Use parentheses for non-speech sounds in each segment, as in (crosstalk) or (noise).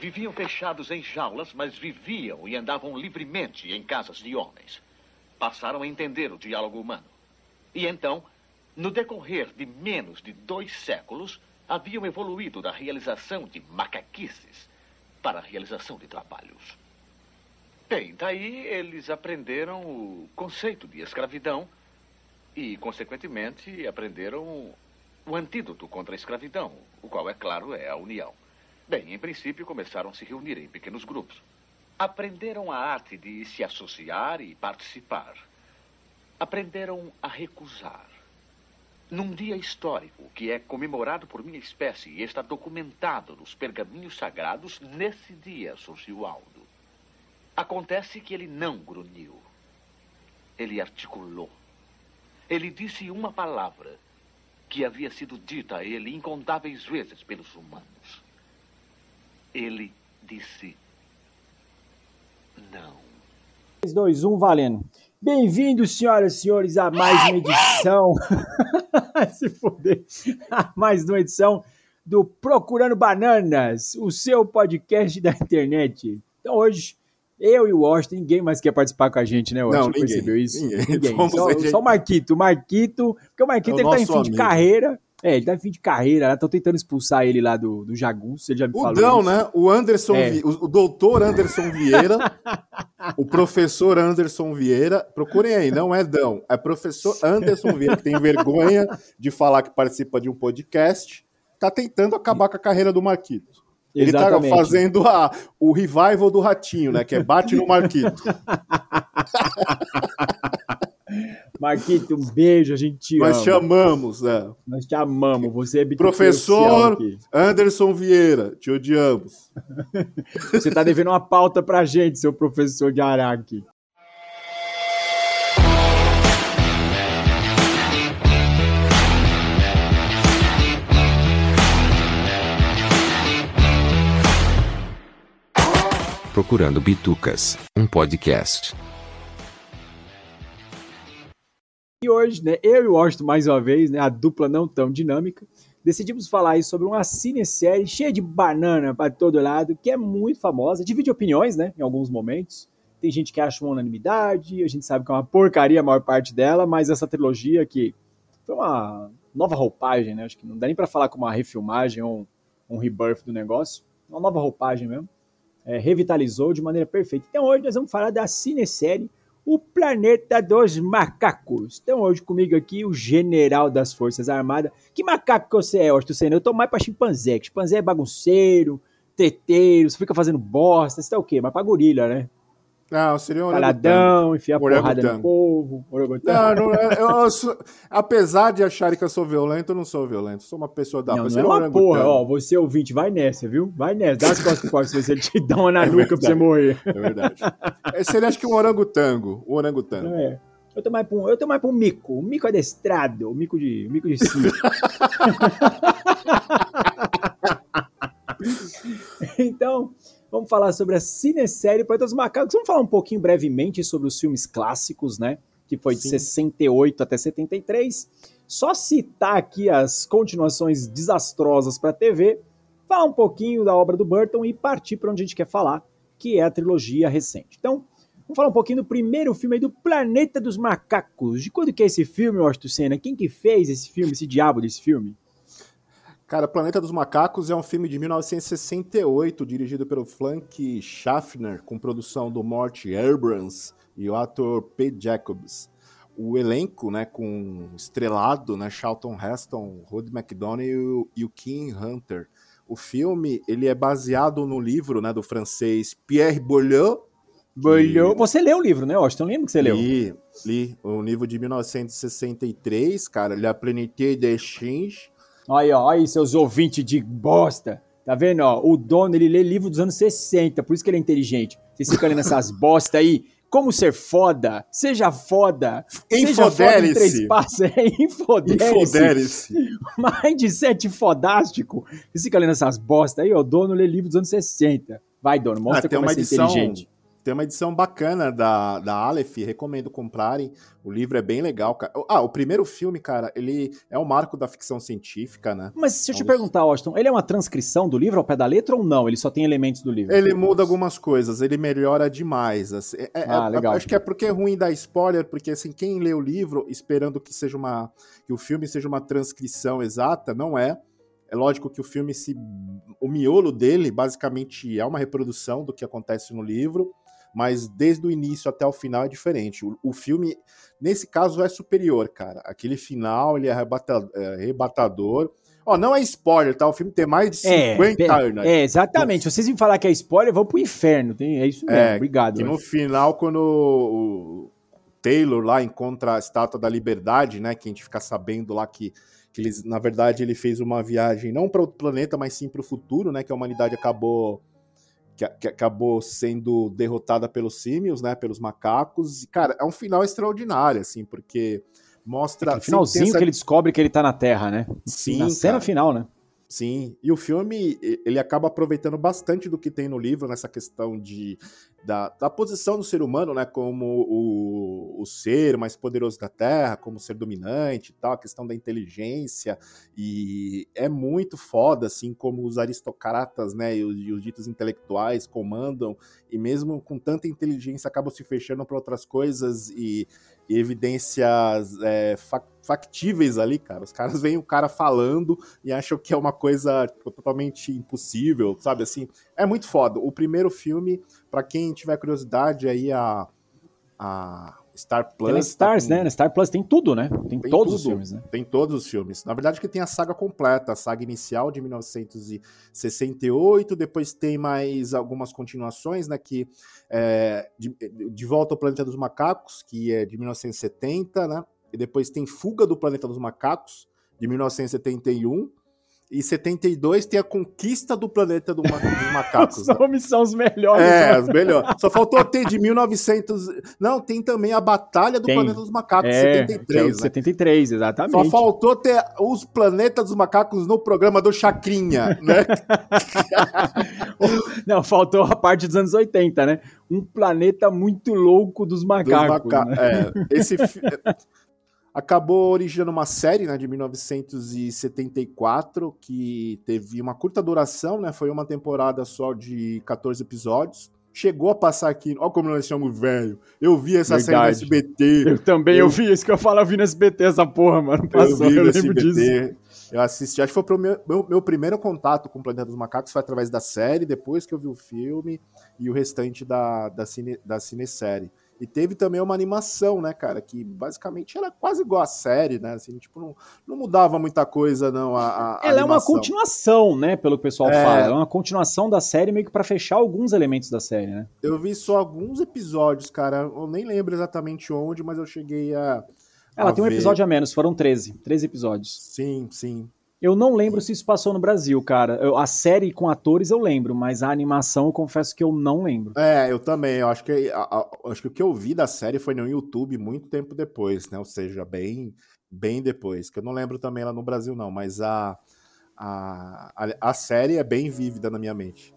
Viviam fechados em jaulas, mas viviam e andavam livremente em casas de homens. Passaram a entender o diálogo humano. E então, no decorrer de menos de dois séculos, haviam evoluído da realização de macaquices para a realização de trabalhos. Bem, daí eles aprenderam o conceito de escravidão e, consequentemente, aprenderam o antídoto contra a escravidão, o qual, é claro, é a união. Bem, em princípio, começaram a se reunir em pequenos grupos. Aprenderam a arte de se associar e participar. Aprenderam a recusar. Num dia histórico que é comemorado por minha espécie e está documentado nos pergaminhos sagrados, nesse dia surgiu Aldo. Acontece que ele não grunhiu. Ele articulou. Ele disse uma palavra que havia sido dita a ele incontáveis vezes pelos humanos. Ele disse não. 3, 2, 1, valendo. Bem-vindos, senhoras e senhores, a mais uma edição. (laughs) Se fuder. A mais uma edição do Procurando Bananas, o seu podcast da internet. Então, hoje, eu e o Washington, ninguém mais quer participar com a gente, né, Washington? Não, ninguém, percebeu isso? ninguém. Ninguém. Só, só o Marquito. O Marquito, porque o Marquito É o ele tá em fim de amigo. carreira. É, ele tá em fim de carreira. Estão tentando expulsar ele lá do, do Jagunço. Ele já me O falou. Dão, isso. né? O Anderson, É. Vi- o, o doutor Anderson Vieira, o professor Anderson Vieira, procurem aí, não é Dão, é professor Anderson Vieira, que tem vergonha de falar que participa de um podcast, tá tentando acabar com a carreira do Marquito. Ele Exatamente. tá fazendo a, o revival do Ratinho, né? Que é bate no Marquito. (laughs) Marquito, um beijo, a gente te Nós ama. chamamos, né? Nós te amamos, você é Professor. Anderson Vieira, te odiamos. (laughs) Você tá devendo uma pauta pra gente, seu professor de Araque. Procurando Bitucas, um podcast. E hoje, né, eu e o Washington, mais uma vez, né, a dupla não tão dinâmica, decidimos falar aí sobre uma cinesérie cheia de banana pra todo lado, que é muito famosa, divide opiniões, né, em alguns momentos. Tem gente que acha uma unanimidade, a gente sabe que é uma porcaria a maior parte dela, mas essa trilogia que foi uma nova roupagem, né, acho que não dá nem pra falar como uma refilmagem ou um, um rebirth do negócio, uma nova roupagem mesmo. É, revitalizou de maneira perfeita. Então hoje nós vamos falar da cinesérie o Planeta dos Macacos. Então hoje comigo aqui o general das Forças Armadas. Que macaco que você é, Austin Senna? Eu tô mais pra chimpanzé, chimpanzé é bagunceiro, treteiro, fica fazendo bosta, você tá o quê? Mas pra gorila, né? Não, seria um orangotango. Caladão, enfia Orangotango. porrada no povo. Não, não, eu, eu sou- apesar de acharem que eu sou violento, eu não sou violento. Sou uma pessoa da Não, não é um uma porra, ó, você ouvinte, vai nessa, viu? Vai nessa, dá as costas Austin, se ele te dá uma (laughs) na nuca pra você morrer. É verdade. É, Seria acho que um orangotango. Um orangotango. É. Eu tô mais pra um, eu tô mais pra um mico, um mico adestrado, um mico de, um mico de circo. (laughs) (laughs) então, vamos falar sobre a cinesérie Planeta dos Macacos. Vamos falar um pouquinho brevemente sobre os filmes clássicos, né? Que foi de Sim. 68 até 73. Só citar aqui as continuações desastrosas pra TV, falar um pouquinho da obra do Burton e partir para onde a gente quer falar, que é a trilogia recente. Então, Vamos falar um pouquinho do primeiro filme aí do Planeta dos Macacos. De quando que é esse filme, Washington Senna? Quem que fez esse filme, esse diabo desse filme? Cara, Planeta dos Macacos é um filme de 1968, dirigido pelo Frank Schaffner, com produção do Mort Abrams e o ator P. Jacobs. O elenco, né, com estrelado, né, Charlton Heston, Rod McDonnell e o- Kim Hunter. O filme, ele é baseado no livro, né, do francês Pierre Boileau, Bolhou. Você leu o livro, né, Washington? Lembra que você leu? Li, li. O livro de 1963, cara, La Plénitude des Changes. Aí, ó, aí, seus ouvintes de bosta. Tá vendo, ó? O dono, ele lê livro dos anos 60, por isso que ele é inteligente. Vocês ficam lendo essas (laughs) bosta aí. Como ser foda? Seja foda. Infodere-se. (laughs) É, infodere-se. (laughs) Mindset fodástico. Vocês ficam lendo essas bosta aí, ó. O dono lê livro dos anos 60. Vai, dono, mostra Ah, como é edição- inteligente. Tem uma edição bacana da, da Aleph, recomendo comprarem. O livro é bem legal, cara. Ah, o primeiro filme, cara, ele é o marco da ficção científica, né? Mas se eu te perguntar, Austin, ele é uma transcrição do livro ao pé da letra ou não? Ele só tem elementos do livro? Ele muda algumas coisas, ele melhora demais. Assim. É, é ah, é, legal. Acho que é porque é ruim dar spoiler, porque assim, quem lê o livro esperando que seja uma. que o filme seja uma transcrição exata, não é. É lógico que o filme se. O miolo dele, basicamente, é uma reprodução do que acontece no livro mas desde o início até o final é diferente. O, o filme, nesse caso, é superior, cara. Aquele final, ele é, é arrebatador. Ó, não é spoiler, tá? O filme tem mais de 50 é, anos. É, exatamente. Se vocês me falar que é spoiler, vão pro inferno. Tem, é isso mesmo. É, Obrigado. E no final, quando o, Taylor lá encontra a Estátua da Liberdade, né? Que a gente fica sabendo lá que, que eles, na verdade, ele fez uma viagem não para outro planeta, mas sim para o futuro, né? Que a humanidade acabou que, que, acabou sendo derrotada pelos símios, né, pelos macacos. E, cara, é um final extraordinário, assim, porque mostra... É finalzinho essa... que ele descobre que ele tá na Terra, né? Sim, Na cena final, né? Sim, e o filme ele acaba aproveitando bastante do que tem no livro nessa questão de, da, da posição do ser humano, né, como o, o ser mais poderoso da Terra, como ser dominante e tal, a questão da inteligência, e é muito foda, assim, como os aristocratas, né, e os, e os ditos intelectuais comandam, e mesmo com tanta inteligência acabam se fechando para outras coisas e e evidências é, factíveis ali, cara. Os caras veem o cara falando e acham que é uma coisa tipo, totalmente impossível, sabe? Assim, é muito foda. O primeiro filme, para quem tiver curiosidade aí, a, a Star Plus. Tem Stars, tá com... né? Star Plus tem tudo, né? Tem, tem todos tudo. os filmes, né? Tem todos os filmes. Na verdade, que tem a saga completa, a saga inicial de 1968, depois tem mais algumas continuações, né? Que é, de, de Volta ao Planeta dos Macacos, que é de 1970, né? E depois tem Fuga do Planeta dos Macacos, de 1971 e 72 tem a conquista do planeta do, dos (laughs) macacos. os nomes são os melhores. É, né? os melhores. Só faltou ter de 1900. Não, tem também a Batalha do tem. Planeta dos Macacos, é, 73. É né? 73, exatamente. Só faltou ter os planetas dos macacos no programa do Chacrinha, né? (laughs) Não, faltou a parte dos anos 80, né? Um planeta muito louco dos macacos. Dos maca... né? É, esse (laughs) acabou originando uma série né, de 1974 que teve uma curta duração, né? Foi uma temporada só de 14 episódios. Chegou a passar aqui. Olha como nós chamamos velho. Eu vi essa Verdade. série no SBT. Eu também, eu, eu vi isso que eu falo, eu vi no SBT essa porra, mano. Passou, eu vi eu SBT. Disso. Eu assisti, acho que foi o meu, meu, meu, primeiro contato com o Planeta dos Macacos foi através da série, depois que eu vi o filme e o restante da, da, cine, da cinesérie. E teve também uma animação, né, cara, que basicamente era quase igual a série, né? Assim, tipo, não, não mudava muita coisa, não. A, a Ela animação. é uma continuação, né, pelo que o pessoal é... fala. É uma continuação da série, meio que para fechar alguns elementos da série, né? Eu vi só alguns episódios, cara. Eu nem lembro exatamente onde, mas eu cheguei a. Ela a tem um episódio a menos, foram 13. 13 episódios. Sim, sim. Eu não lembro se isso passou no Brasil, cara. Eu, a série com atores eu lembro, mas a animação eu confesso que eu não lembro. É, eu também. Eu acho que, a, a, acho que o que eu vi da série foi no YouTube muito tempo depois, né? Ou seja, bem, bem depois. Que eu não lembro também lá no Brasil, não. Mas a, a, a, a série é bem vívida na minha mente.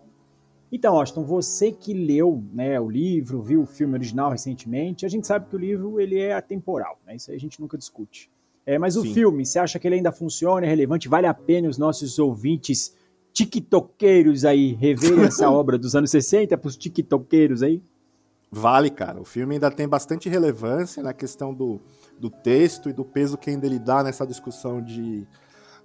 Então, Austin, você que leu né, o livro, viu o filme original recentemente, a gente sabe que o livro ele é atemporal, né? Isso aí a gente nunca discute. É, mas o Sim. filme, você acha que ele ainda funciona, é relevante? Vale a pena os nossos ouvintes tiktokeiros aí reverem (laughs) essa obra dos anos 60 para os tiktokeiros aí? Vale, cara. O filme ainda tem bastante relevância na questão do, do texto e do peso que ainda ele dá nessa discussão de,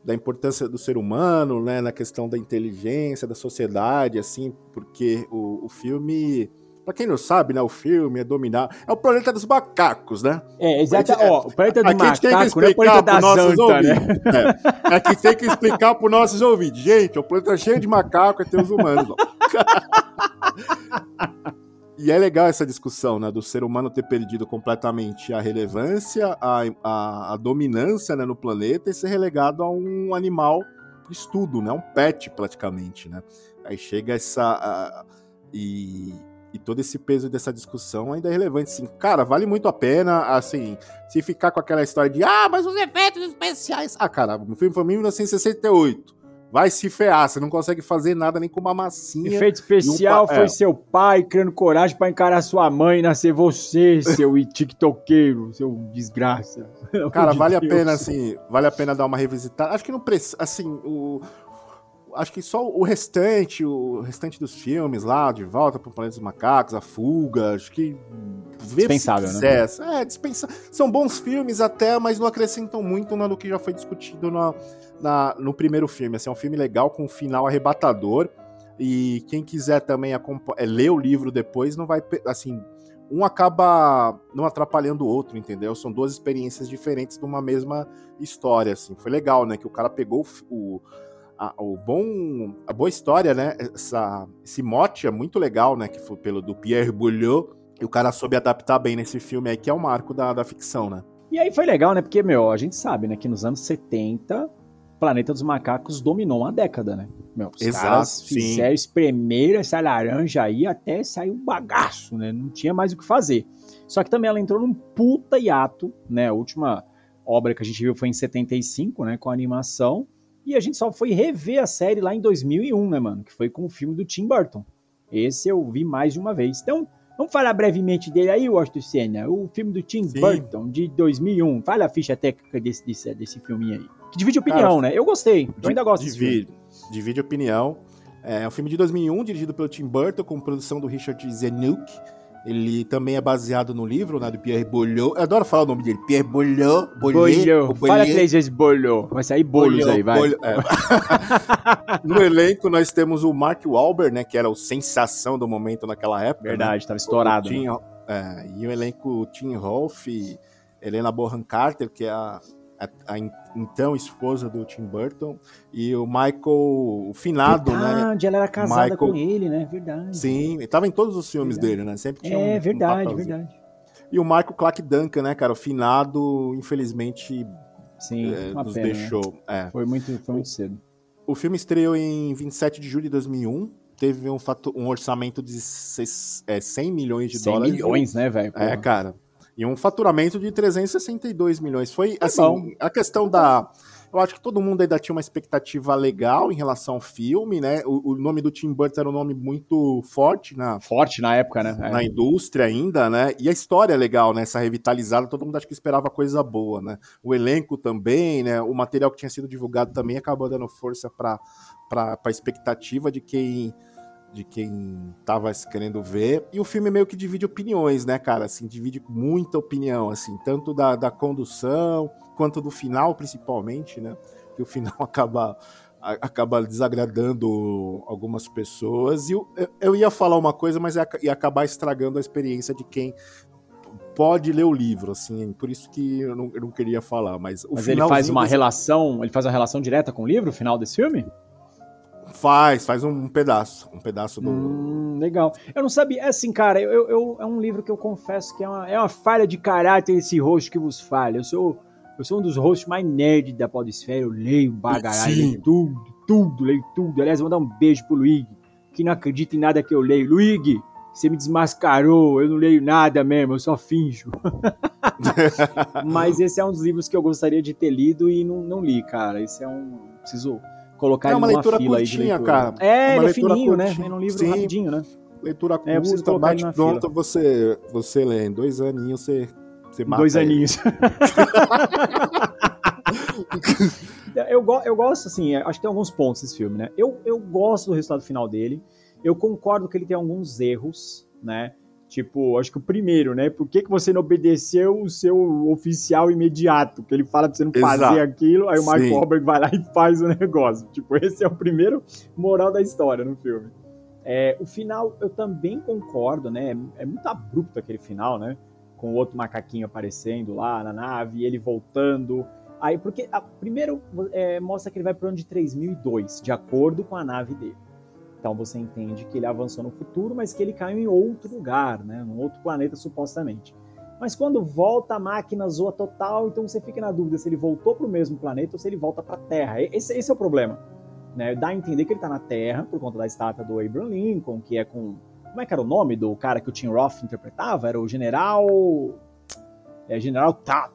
da importância do ser humano, né, na questão da inteligência, da sociedade, assim, porque o, o filme Pra quem não sabe, né, o filme é dominar. É o planeta dos macacos, né? É, exato. Ó, o planeta do macaco não é o planeta da Santa, né? É, aqui tem que explicar pros nossos ouvintes. Gente, o planeta é cheio de macaco e tem os humanos. (laughs) e é legal essa discussão, né, do ser humano ter perdido completamente a relevância, a, a, a dominância né, no planeta e ser relegado a um animal de estudo, né? Um pet, praticamente, né? Aí chega essa... A, e e todo esse peso dessa discussão ainda é relevante. Assim, cara, vale muito a pena, assim, se ficar com aquela história de, ah, mas os efeitos especiais. Ah, cara, o filme foi em 1968. vai se ferrar, você não consegue fazer nada nem com uma massinha. Efeito especial um pa- foi é. seu pai criando coragem pra encarar sua mãe e nascer você, seu (laughs) tiktokeiro, seu desgraça. Cara, vale a Deus. pena, assim, vale a pena dar uma revisitada. Acho que não precisa, assim, o... Acho que só o restante, o restante dos filmes lá, De Volta pro Planeta dos Macacos, A Fuga, acho que... Dispensável, né? É, dispensável. São bons filmes até, mas não acrescentam muito no que já foi discutido na, na- no primeiro filme. Assim, é um filme legal, com um final arrebatador. E quem quiser também é, ler o livro depois, não vai... Assim, um acaba não atrapalhando o outro, entendeu? São duas experiências diferentes de uma mesma história, assim. Foi legal, né? Que o cara pegou o o, a, o bom, a boa história, né? Essa, esse mote é muito legal, né? Que foi pelo do Pierre Boulieu. E o cara soube adaptar bem nesse filme aí, que é o marco da, da ficção, né? E aí foi legal, né? Porque, meu, a gente sabe, né, que nos anos 70, Planeta dos Macacos dominou uma década, né? Meu, os Exato, caras sim. fizeram espremer essa laranja aí até sair um bagaço, né? Não tinha mais o que fazer. Só que também ela entrou num puta hiato, né? A última obra que a gente viu foi em 75, né? Com a animação. E a gente só foi rever a série lá em 2001, né, mano? Que foi com o filme do Tim Burton. Esse eu vi mais de uma vez. Então, vamos falar brevemente dele aí, Washington Senna. O filme do Tim Sim. Burton, de 2001. Fala a ficha técnica desse, desse, desse filminho aí. Que divide opinião, né? Eu gostei. Eu ainda gosto desse filme. divide, divide opinião. É um filme de 2001, dirigido pelo Tim Burton, com produção do Richard Zanuck. Ele também é baseado no livro, né, do Pierre Boulieu. Eu adoro falar o nome dele, Pierre Boulieu. Bolhou. ou Fala três vezes bolhou. Vai sair bolos aí, vai. é. (laughs) no elenco nós temos o Mark Wahlberg, né, que era o sensação do momento naquela época. né? Verdade, tava estourado. né? Tim, é, e o elenco Tim Rolfe, Helena Bonham Carter, que é a, a- a en- então esposa do Tim Burton, e o Michael, o finado, né? Verdade, ela era casada Michael- com ele, né? Verdade. Sim, ele tava em todos os filmes Verdade. dele, né? Sempre tinha um- É um verdade, papelzinho. verdade. E o Michael Clark Duncan, né, cara? O finado, infelizmente, Sim, é, nos pena. né? deixou. É. Foi muito, foi muito cedo. O filme estreou em 27 de julho de 2001. Teve um, fatu- um orçamento de seis- é, 100 milhões de 100 dólares. milhões, né, velho? É, cara. E um faturamento de 362 milhões. Foi, Tá assim, a questão da... Eu acho que todo mundo ainda tinha uma expectativa legal em relação ao filme, né? O, o nome do Tim Burton era um nome muito forte na, Forte na época, né? É. na indústria ainda, né? E a história é legal, né? Essa revitalizada, todo mundo acho que esperava coisa boa, né? O elenco também, né? O material que tinha sido divulgado também acabou dando força para a expectativa de quem de quem tava querendo ver. E o filme meio que divide opiniões, né, cara? Assim, divide muita opinião, assim, tanto da, da condução quanto do final, principalmente, né? Que o final (laughs) acaba acaba desagradando algumas pessoas. E eu, eu- ia falar uma coisa, mas ia, ia acabar estragando a experiência de quem pode ler o livro, assim. Por isso que eu não, eu não queria falar. Mas, o Mas ele faz uma desse- relação, ele faz uma relação direta com o livro, o final desse filme? Faz, faz um pedaço. Um pedaço do. Hum, legal. Eu não sabia, é assim, cara, eu, eu- é um livro que eu confesso que é uma, é uma falha de caráter esse host que vos falha. Eu sou, eu sou um dos hosts mais nerd da podesfera, eu leio bagaralho, leio tudo, tudo, leio tudo. Aliás, vou dar um beijo pro Luigi, que não acredita em nada que eu leio. Luigi, você me desmascarou, eu não leio nada mesmo, eu só finjo. (laughs) Mas esse é um dos livros que eu gostaria de ter lido e não, não li, cara. Esse é um. Preciso colocar É ele uma numa leitura fila aí de curtinha, leitura. cara. É, É uma ele é fininho, né? curtinha. É um livro Sim. rapidinho, né? Leitura É, curta, ele bate pronta, você, você lê. Em dois aninhos você, você mata Dois ele. aninhos. (laughs) eu, go- eu gosto, assim, acho que tem alguns pontos esse filme, né? Eu, eu gosto do resultado final dele. Eu concordo que ele tem alguns erros, né? Tipo, acho que o primeiro, né? Por que, que você não obedeceu o seu oficial imediato? Que ele fala pra você não Exato. fazer aquilo, aí o Mark. Wahlberg vai lá e faz o (laughs) negócio. Tipo, esse é o primeiro moral da história no filme. É, o final, eu também concordo, né? É, é muito abrupto aquele final, né? Com o outro macaquinho aparecendo lá na nave, ele voltando. Aí, porque a, primeiro é, mostra que ele vai para o ano de 3002, de acordo com a nave dele. Então você entende que ele avançou no futuro, mas que ele caiu em outro lugar, né? Num outro planeta, supostamente. Mas quando volta a máquina zoa total, então você fica na dúvida se ele voltou para o mesmo planeta ou se ele volta para a Terra. Esse, esse é o problema. Né? Dá a entender que ele está na Terra por conta da estátua do Abraham Lincoln, que é com. Como é que era o nome do cara que o Tim Roth interpretava? Era o general. é, General Tad,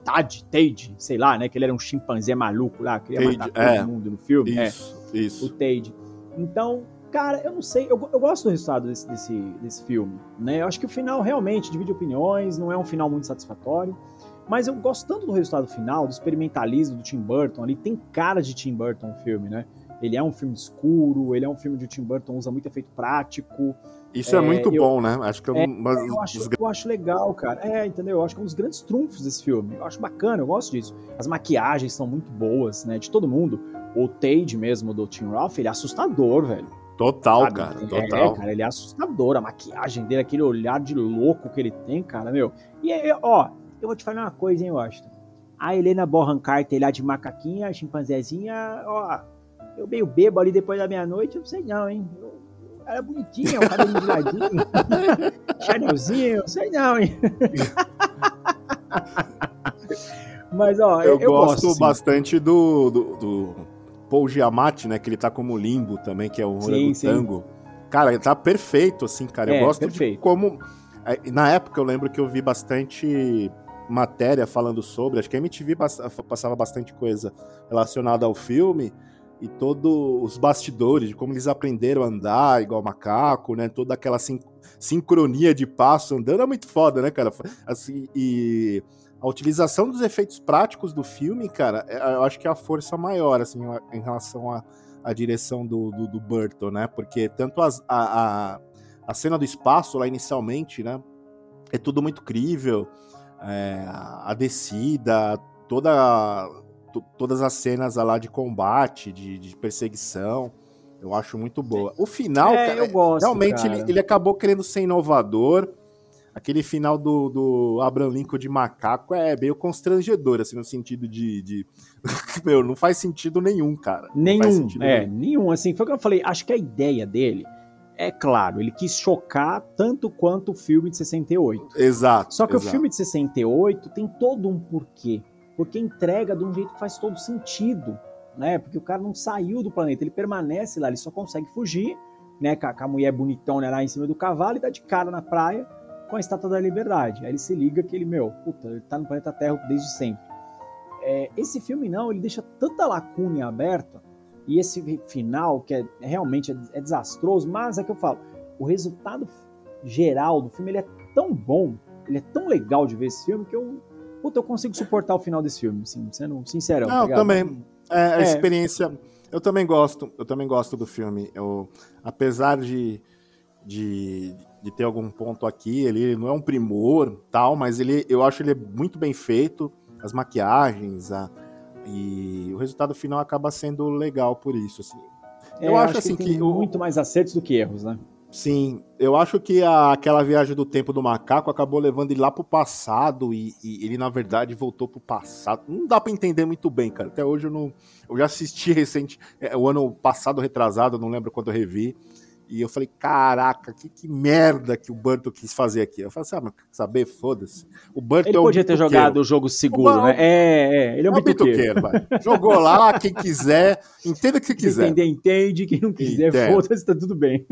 Tade, sei lá, né? Que ele era um chimpanzé maluco lá, queria Tade, matar todo é. mundo no filme. é, Isso, o isso. Tade. Então, cara, eu não sei, eu, eu gosto do resultado desse, desse, desse filme, né? Eu acho que o final realmente divide opiniões, não é um final muito satisfatório, mas eu gosto tanto do resultado final, do experimentalismo do Tim Burton ali, tem cara de Tim Burton o filme, né? Ele é um filme escuro, ele é um filme o Tim Burton usa muito efeito prático, Isso é, É, muito eu- bom, né? Acho que é é, um mas eu acho, eu acho legal, cara. É, entendeu? Eu acho que é um dos grandes trunfos desse filme. Eu acho bacana, eu gosto disso. As maquiagens são muito boas, né? De todo mundo. O Tade mesmo, do Tim Roth, ele é assustador, velho. Total, sabe? cara, É, total. cara, ele é assustador. A maquiagem dele, aquele olhar de louco que ele tem, cara, meu. E aí, ó, eu vou te falar uma coisa, hein, Washington. A Helena Bonham Carter lá de macaquinha, chimpanzézinha, ó, eu meio bebo ali depois da meia-noite, eu não sei não, hein. Eu- Era bonitinha, o cabelo de ladinho, (laughs) Chanelzinho, não sei não, hein. (laughs) Mas, ó, Eu, eu, gosto gosto, bastante do, do, do Paul Giamatti, né? Que ele tá como limbo também, que é o Sim, sim. Tango. Cara, ele tá perfeito, assim, cara. Eu É, gosto perfeito. de como. é, Na época eu lembro que eu vi bastante matéria falando sobre, acho que a MTV pass- passava bastante coisa relacionada ao filme e todos os bastidores de como eles aprenderam a andar igual macaco, né? Toda aquela sin- sincronia de passo andando é muito foda, né, cara? Assim, e a utilização dos efeitos práticos do filme, cara, é- eu acho que é a força maior, assim, em relação à à direção do, do, do Burton, né? Porque tanto as- a, a, a cena do espaço lá inicialmente, né? É tudo muito crível. é, a descida, toda, to- todas as cenas lá de combate, de, de perseguição, eu acho muito boa. O final, É, cara, gosto, realmente cara. ele, ele acabou querendo ser inovador. Aquele final do, do Abraham Lincoln de macaco é meio constrangedor, assim, no sentido de. de... (laughs) Meu, não faz sentido nenhum, cara. Nenhum, é, nenhum. nenhum. Assim, foi o que eu falei. Acho que a ideia dele é claro, ele quis chocar tanto quanto o filme de 68. Exato. Só que exato. o filme de 68 tem todo um porquê. Porque entrega de um jeito que faz todo sentido, né? Porque o cara não saiu do planeta, ele permanece lá, ele só consegue fugir, né? Com a, com a mulher bonitona lá em cima do cavalo e dá de cara na praia com a Estátua da Liberdade. Aí ele se liga que ele, meu, puta, ele tá no planeta Terra desde sempre. É, esse filme não, ele deixa tanta lacuna aberta e esse final que é realmente é, é desastroso, mas é que eu falo, o resultado geral do filme ele é tão bom, ele é tão legal de ver esse filme que eu, puta, eu consigo suportar o final desse filme, assim, sendo sincerão. Não, tá também. É, a É. experiência. Eu também gosto, eu também gosto do filme. Eu, apesar de, de, de ter algum ponto aqui, ele não é um primor, tal, mas ele, eu acho ele muito bem feito, as maquiagens, a, e o resultado final acaba sendo legal por isso, assim. É, eu acho, assim, tem que o- muito mais acertos do que erros, né? Sim, eu acho que a- aquela viagem do tempo do macaco acabou levando ele lá pro passado e, e ele, na verdade, voltou pro passado. Não dá pra entender muito bem, cara. Até hoje eu não. Eu já assisti (laughs) recente, é, o ano passado retrasado, não lembro quando eu revi. E eu falei, caraca, que, que merda que o Burton quis fazer aqui. Eu falei assim, ah, mas quer saber? Foda-se. O Burton Ele é um podia ter jogado o jogo seguro, Não, né? É, é, ele é É um um bituqueiro. bituqueiro. Jogou lá, quem quiser, entenda o que Quem quiser. entender, entende. Quem não quiser, foda-se, tá tudo bem.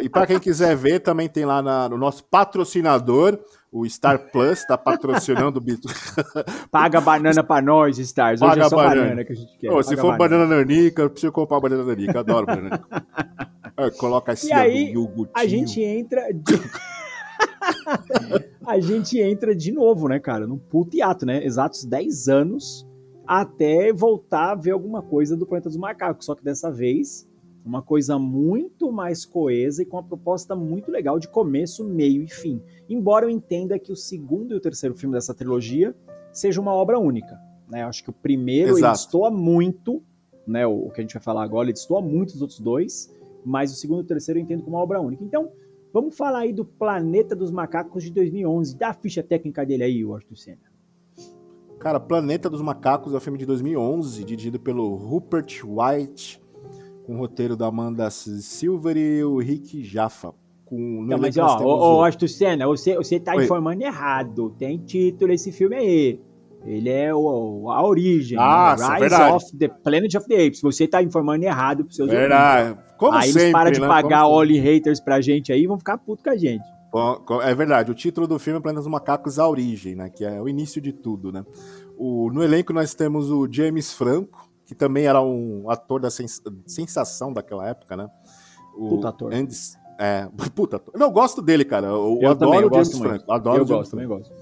E para quem quiser ver, também tem lá na- no nosso patrocinador, o Star Plus, está patrocinando o Bitu. (laughs) Paga banana pra nós, Stars. Hoje Paga é só banana. banana. que a gente quer. Ô, se for banana nanica, eu preciso comprar banana nanica. Adoro banana nanica. (laughs) É, coloca assim, E aí, do iogurtinho. A gente entra. De... (laughs) a gente entra de novo, né, cara? Num puto hiato, né? Exatos 10 anos até voltar a ver alguma coisa do Planeta dos Macacos. Só que dessa vez, uma coisa muito mais coesa e com uma proposta muito legal de começo, meio e fim. Embora eu entenda que o segundo e o terceiro filme dessa trilogia seja uma obra única. Né? Eu acho que o primeiro ele Exato. destoa muito, né? O, o que a gente vai falar agora, ele destoa muito dos outros dois, mas o segundo e o terceiro eu entendo como uma obra única. Então, vamos falar aí do Planeta dos Macacos de 2011. Dá a ficha técnica dele aí, Washington Senna. Cara, Planeta dos Macacos é um filme de 2011, dirigido pelo Rupert White, com o roteiro da Amanda Silver e o Rick Jaffa. Com, Não, mas ó, ô, ô, o- Senna, você, você tá Oi. informando errado. Tem título esse filme aí. Ele é o, a origem. Ah, né? Rise verdade. of the Planet of the Apes. Você tá informando errado pros seus ouvintes. Verdade. Como aí sempre, eles param de né? pagar Only Haters pra gente aí e vão ficar puto com a gente. É verdade, o título do filme é Planeta dos Macacos A Origem, né? Que é o início de tudo, né? O, no elenco nós temos o James Franco, que também era um ator da sens sensação daquela época, né? O puta ator. Andy, é, (laughs) puta ator. Não, eu gosto dele, cara. Eu, eu adoro também, o James Franco. Adoro eu gosto, também gosto.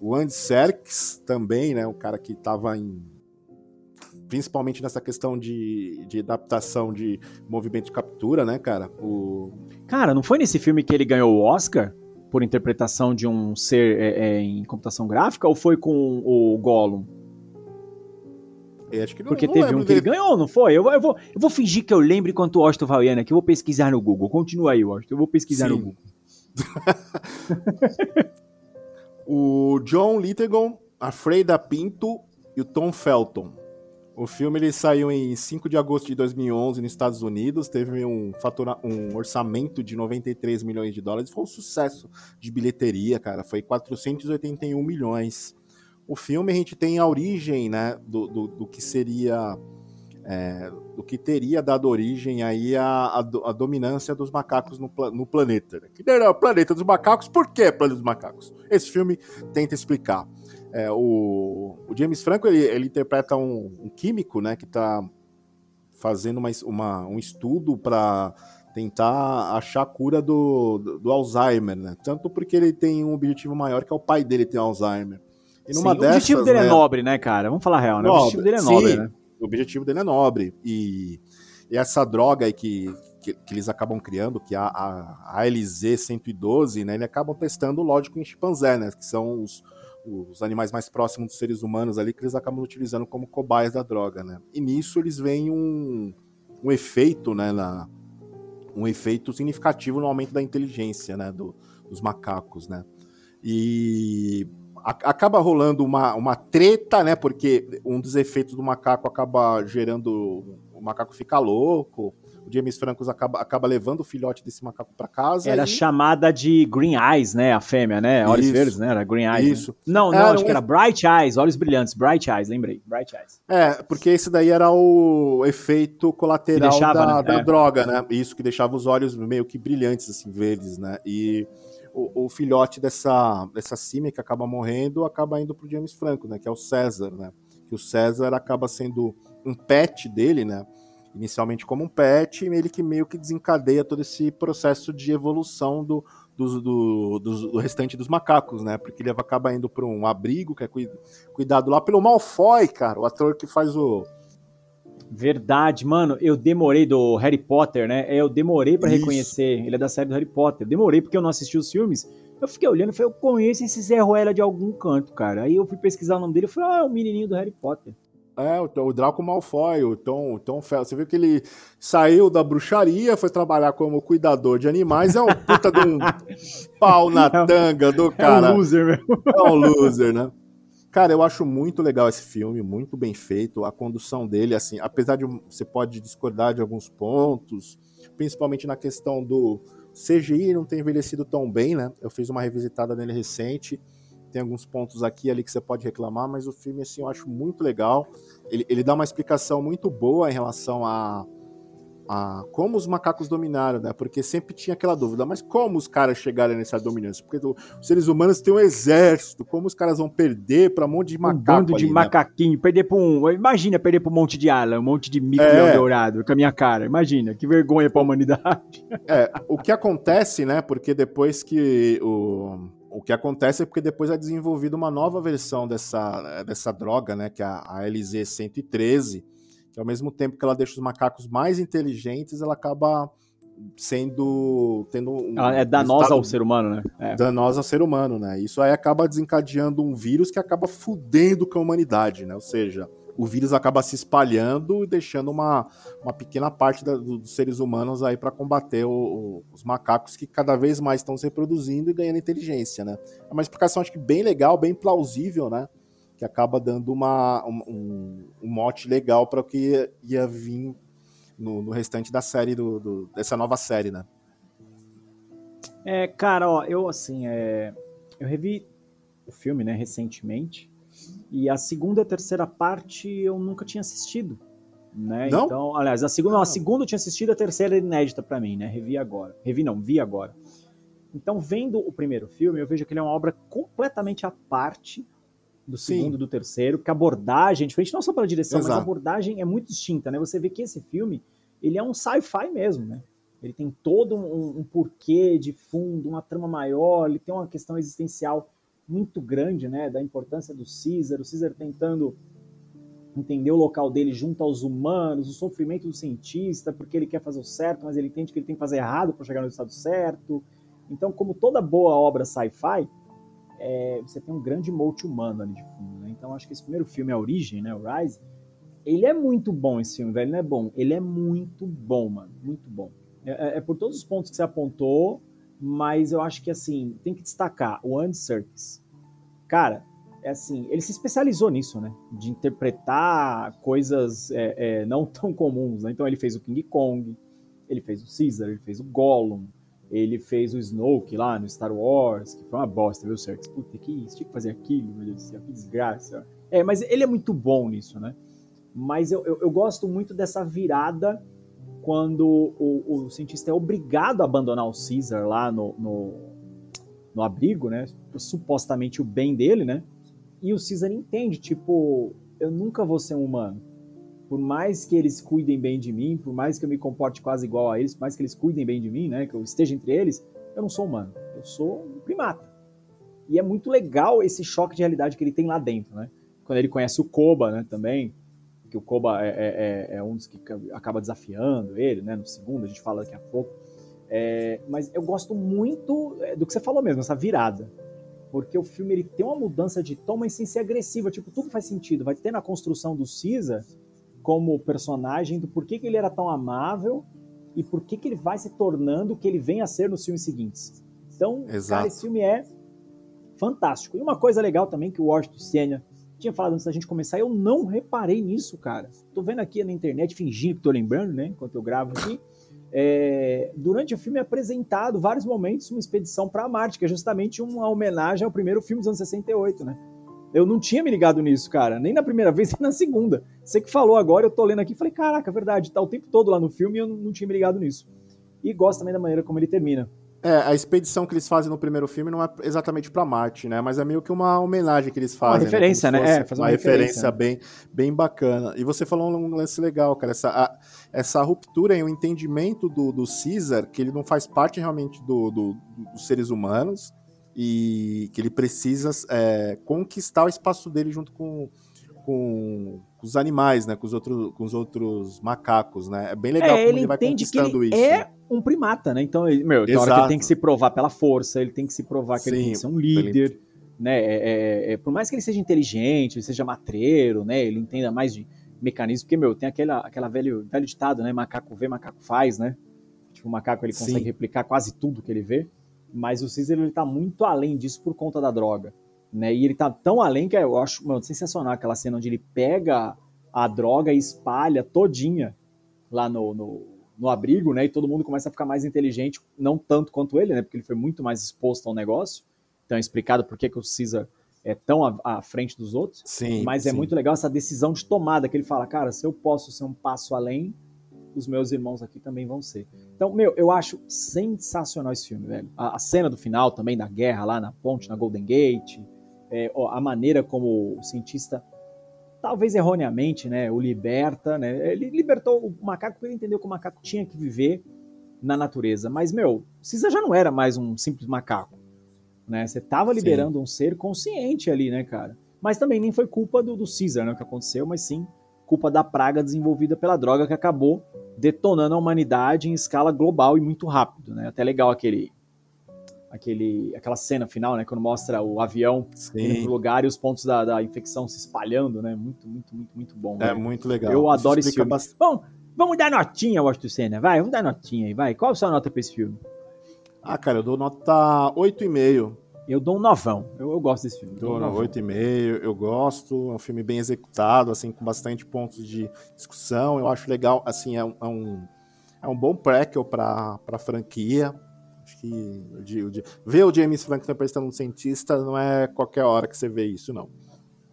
O Andy Serkis também, né? Um cara que tava em principalmente nessa questão de, de adaptação de movimento de captura, né, cara? O... Cara, não foi nesse filme que ele ganhou o Oscar por interpretação de um ser é, é, em computação gráfica ou foi com o Gollum? Eu acho que não, Porque não teve um que dele. ele ganhou, não foi? Eu, eu, vou, eu vou fingir que eu lembro enquanto o Washington Valiana aqui. Eu vou pesquisar no Google. Continua aí, Washington. Eu vou pesquisar Sim. no Google. (laughs) o John Lithgow, a Freida Pinto e o Tom Felton. O filme ele saiu em 5 de agosto de 2011 nos Estados Unidos, teve um, fatura, um orçamento de 93 milhões de dólares, foi um sucesso de bilheteria, cara, foi 481 milhões. O filme a gente tem a origem, né, do, do, do que seria, é, do que teria dado origem aí à, à, dominância dos macacos no, no planeta. Que era o planeta dos macacos, por que planeta dos macacos? Esse filme tenta explicar. É, o, o, James Franco ele, ele interpreta um, um, químico, né, que está fazendo uma, uma, um estudo para tentar achar a cura do, do, do, Alzheimer, né? Tanto porque ele tem um objetivo maior que é o pai dele ter Alzheimer. E numa Sim, dessas, o objetivo dele né, é nobre, né, cara? Vamos falar a real, né? Nobre, o objetivo dele é nobre, sim, né? O objetivo dele é nobre. E, e essa droga aí que, que, que, eles acabam criando, que é a, a, a LZ-112, né? Eles acabam testando, lógico, em chimpanzé, né? Que são os, os animais mais próximos dos seres humanos ali que eles acabam utilizando como cobaias da droga, né? E nisso eles veem um, um efeito, né, na, um efeito significativo no aumento da inteligência, né, do, dos macacos, né? E acaba rolando uma, uma treta, né, porque um dos efeitos do macaco acaba gerando o macaco fica louco, o James Franco acaba, acaba levando o filhote desse macaco para casa. Era e... chamada de Green Eyes, né? A fêmea, né? Olhos Isso. verdes, né? Era Green Eyes. Isso. Né? Não, não, Era acho um- que era Bright Eyes, olhos brilhantes. Bright Eyes, lembrei. Bright Eyes. É, porque esse daí era o efeito colateral deixava, da, né? da É. droga, né? Isso que deixava os olhos meio que brilhantes, assim, verdes, né? E o, o filhote dessa, dessa símia que acaba morrendo acaba indo pro James Franco, né? Que é o César, né? Que o César acaba sendo um pet dele, né? Inicialmente como um pet, e ele que meio que desencadeia todo esse processo de evolução do, do, do- do restante dos macacos, né? Porque ele acaba indo para um abrigo que é cui- cuidado lá pelo Malfoy, cara, o ator que faz o. Verdade, mano. Eu demorei do Harry Potter, né? Eu demorei pra Isso. reconhecer. Ele é da série do Harry Potter. Eu demorei porque eu não assisti os filmes. Eu fiquei olhando e falei, eu conheço esse Zé Ruela de algum canto, cara. Aí eu fui pesquisar o nome dele e falei, ah, é o menininho do Harry Potter. É, o, o Draco Malfoy, o Tom, o Tom Felton. Você viu que ele saiu da bruxaria, foi trabalhar como cuidador de animais, é um puta de um (laughs) pau na tanga do É cara. um loser, meu. É um loser, né? Cara, eu acho muito legal esse filme, muito bem feito. A condução dele, assim, apesar de você pode discordar de alguns pontos, principalmente na questão do CGI não ter envelhecido tão bem, né? Eu fiz uma revisitada nele recente. Tem alguns pontos aqui ali que você pode reclamar, mas o filme, assim, eu acho muito legal. Ele, ele dá uma explicação muito boa em relação a, a como os macacos dominaram, né? Porque sempre tinha aquela dúvida, mas como os caras chegaram nessa dominância? Porque os seres humanos têm um exército, como os caras vão perder pra um monte de Um macaco bando de ali, né? macaquinho. Perder pra um. Imagina perder pra um monte de ala, um monte de mico É. dourado com a minha cara. Imagina, que vergonha pra humanidade. (laughs) É, o que acontece, né? Porque depois que o, o que acontece é porque depois é desenvolvida uma nova versão dessa, dessa droga, né? Que é a, a LZ-113, que ao mesmo tempo que ela deixa os macacos mais inteligentes, ela acaba sendo tendo um Ela é danosa ao ser humano, né? É. danosa ao ser humano, né? Isso aí acaba desencadeando um vírus que acaba fudendo com a humanidade, né? Ou seja, o vírus acaba se espalhando e deixando uma, uma pequena parte da- do- dos seres humanos aí para combater o- o- os macacos que cada vez mais estão se reproduzindo e ganhando inteligência, né? É uma explicação acho que bem legal, bem plausível, né? Que acaba dando uma, um, um- mote legal para o que ia, ia vir no, no restante da série do, do- dessa nova série, né? É, cara, ó, eu assim, é, eu revi o filme, né, recentemente, e a segunda e a terceira parte eu nunca tinha assistido, né? Não? Então, aliás, a segunda, não, Ah. a segunda eu tinha assistido, a terceira era inédita pra mim, né? Revi agora. Revi não, vi agora. Então, vendo o primeiro filme, eu vejo que ele é uma obra completamente à parte do segundo, Sim. do terceiro, que a abordagem é diferente, não só pela direção, mas a Exato. abordagem é muito distinta, né? Você vê que esse filme, ele é um sci-fi mesmo, né? Ele tem todo um, um porquê de fundo, uma trama maior, ele tem uma questão existencial muito grande, né? Da importância do Caesar, o Caesar tentando entender o local dele junto aos humanos, o sofrimento do cientista, porque ele quer fazer o certo, mas ele entende que ele tem que fazer errado para chegar no estado certo. Então, como toda boa obra sci-fi, é, você tem um grande mote humano ali de fundo. Né? Então, acho que esse primeiro filme, A Origem, né, o Rise, ele é muito bom esse filme, velho. Não é bom, ele é muito bom, mano, muito bom. É, é- é por todos os pontos que você apontou, mas eu acho que assim tem que destacar o Andy Serkis. Cara, é assim, ele se especializou nisso, né? De interpretar coisas é, é, não tão comuns. Né? Então ele fez o King Kong, ele fez o Caesar, ele fez o Gollum, ele fez o Snoke lá no Star Wars, que foi uma bosta, viu, Serkis? Puta, que isso, tinha que fazer aquilo, meu Deus do céu, que desgraça. É, mas ele é muito bom nisso, né? Mas eu, eu, eu gosto muito dessa virada quando o, o cientista é obrigado a abandonar o Caesar lá no, no, no abrigo, né? Supostamente o bem dele, né? E o Caesar entende, tipo, eu nunca vou ser um humano. Por mais que eles cuidem bem de mim, por mais que eu me comporte quase igual a eles, por mais que eles cuidem bem de mim, né? Que eu esteja entre eles, eu não sou humano. Eu sou um primata. E é muito legal esse choque de realidade que ele tem lá dentro, né? Quando ele conhece o Koba, né? Também, que o Koba é, é- é um dos que acaba desafiando ele, né? No segundo, a gente fala daqui a pouco. É, mas eu gosto muito é, do que você falou mesmo, essa virada. Porque o filme ele tem uma mudança de tom, mas sem ser agressiva. Tipo, tudo faz sentido. Vai ter na construção do Caesar como personagem do porquê que ele era tão amável e por que ele vai se tornando o que ele vem a ser nos filmes seguintes. Então, Exato. cara, esse filme é fantástico. E uma coisa legal também que o Washington Senna tinha falado antes da gente começar, eu não reparei nisso, cara. Tô vendo aqui na internet, fingindo que tô lembrando, né? Enquanto eu gravo aqui. É, durante o filme é apresentado vários momentos uma expedição para Marte, que é justamente uma homenagem ao primeiro filme dos anos 68, né? Eu não tinha me ligado nisso, cara, nem na primeira (laughs) vez, nem na segunda. Você que falou agora, eu tô lendo aqui e falei, caraca, é verdade, tá o tempo todo lá no filme e eu não, não tinha me ligado nisso. E gosto também da maneira como ele termina. É, a expedição que eles fazem no primeiro filme não é exatamente pra Marte, né? Mas é meio que uma homenagem que eles fazem. referência, Como se né? fosse É, fazer uma, uma referência, referência, bem, bem bacana. E você falou um lance legal, cara. Essa, a- essa ruptura em o entendimento do, do Caesar, que ele não faz parte realmente do, do- dos seres humanos e que ele precisa é, conquistar o espaço dele junto com, com, com os animais, né? Com os, outros, com os outros macacos, né? É bem legal é, como ele ele vai conquistando ele isso. é um primata, né? Então, ele, meu, tem hora que ele tem que se provar pela força, ele tem que se provar que ele Sim, tem que ser um líder, né? É, é, é, por mais que ele seja inteligente, ele seja matreiro, né? Ele entenda mais de mecanismo, porque, meu, tem aquela, aquela velho, velho ditado, né? Macaco vê, macaco faz, né? Tipo, o macaco ele consegue Sim. replicar quase tudo que ele vê, mas o Caesar ele tá muito além disso por conta da droga, né? E ele tá tão além que eu acho, mano, sensacional aquela cena onde ele pega a droga e espalha todinha lá no, no, no abrigo, né? E todo mundo começa a ficar mais inteligente, não tanto quanto ele, né? Porque ele foi muito mais exposto ao negócio. Então é explicado por que, que o Caesar é tão à, à frente dos outros. Sim, Mas é sim. muito legal essa decisão de tomada que ele fala, cara, se eu posso ser um passo além, os meus irmãos aqui também vão ser. Então, meu, eu acho sensacional esse filme, velho. A, a cena do final também da guerra lá na ponte, na Golden Gate, é, ó, a maneira como o cientista, talvez erroneamente, né, o liberta, né? Ele libertou o macaco porque ele entendeu que o macaco tinha que viver na natureza. Mas, meu, Caesar já não era mais um simples macaco, né? Você tava Sim. liberando um ser consciente ali, né, cara? Mas também nem foi culpa do, do Caesar, né, o que aconteceu, mas sim culpa da praga desenvolvida pela droga que acabou detonando a humanidade em escala global e muito rápido, né? Até legal aquele aquele aquela cena final, né, quando mostra o avião indo Sim. pro lugar e os pontos da, da infecção se espalhando, né? Muito, muito, muito, muito bom. É velho. muito legal. Eu adoro esse filme. bastante. Bom, vamos dar notinha, Washington Senna, vai, vamos dar notinha aí, vai. Qual a sua nota pra esse filme? Ah, cara, eu dou nota 8,5. Eu dou um novão. Eu, eu gosto desse filme. eu dou um novão. 8,5, eu gosto. É um filme bem executado, assim, com bastante pontos de discussão. Eu acho legal, assim, é um, é um, é um bom prequel pra, pra franquia. Acho que o o ver o James Franco interpretando um cientista não é qualquer hora que você vê isso, não.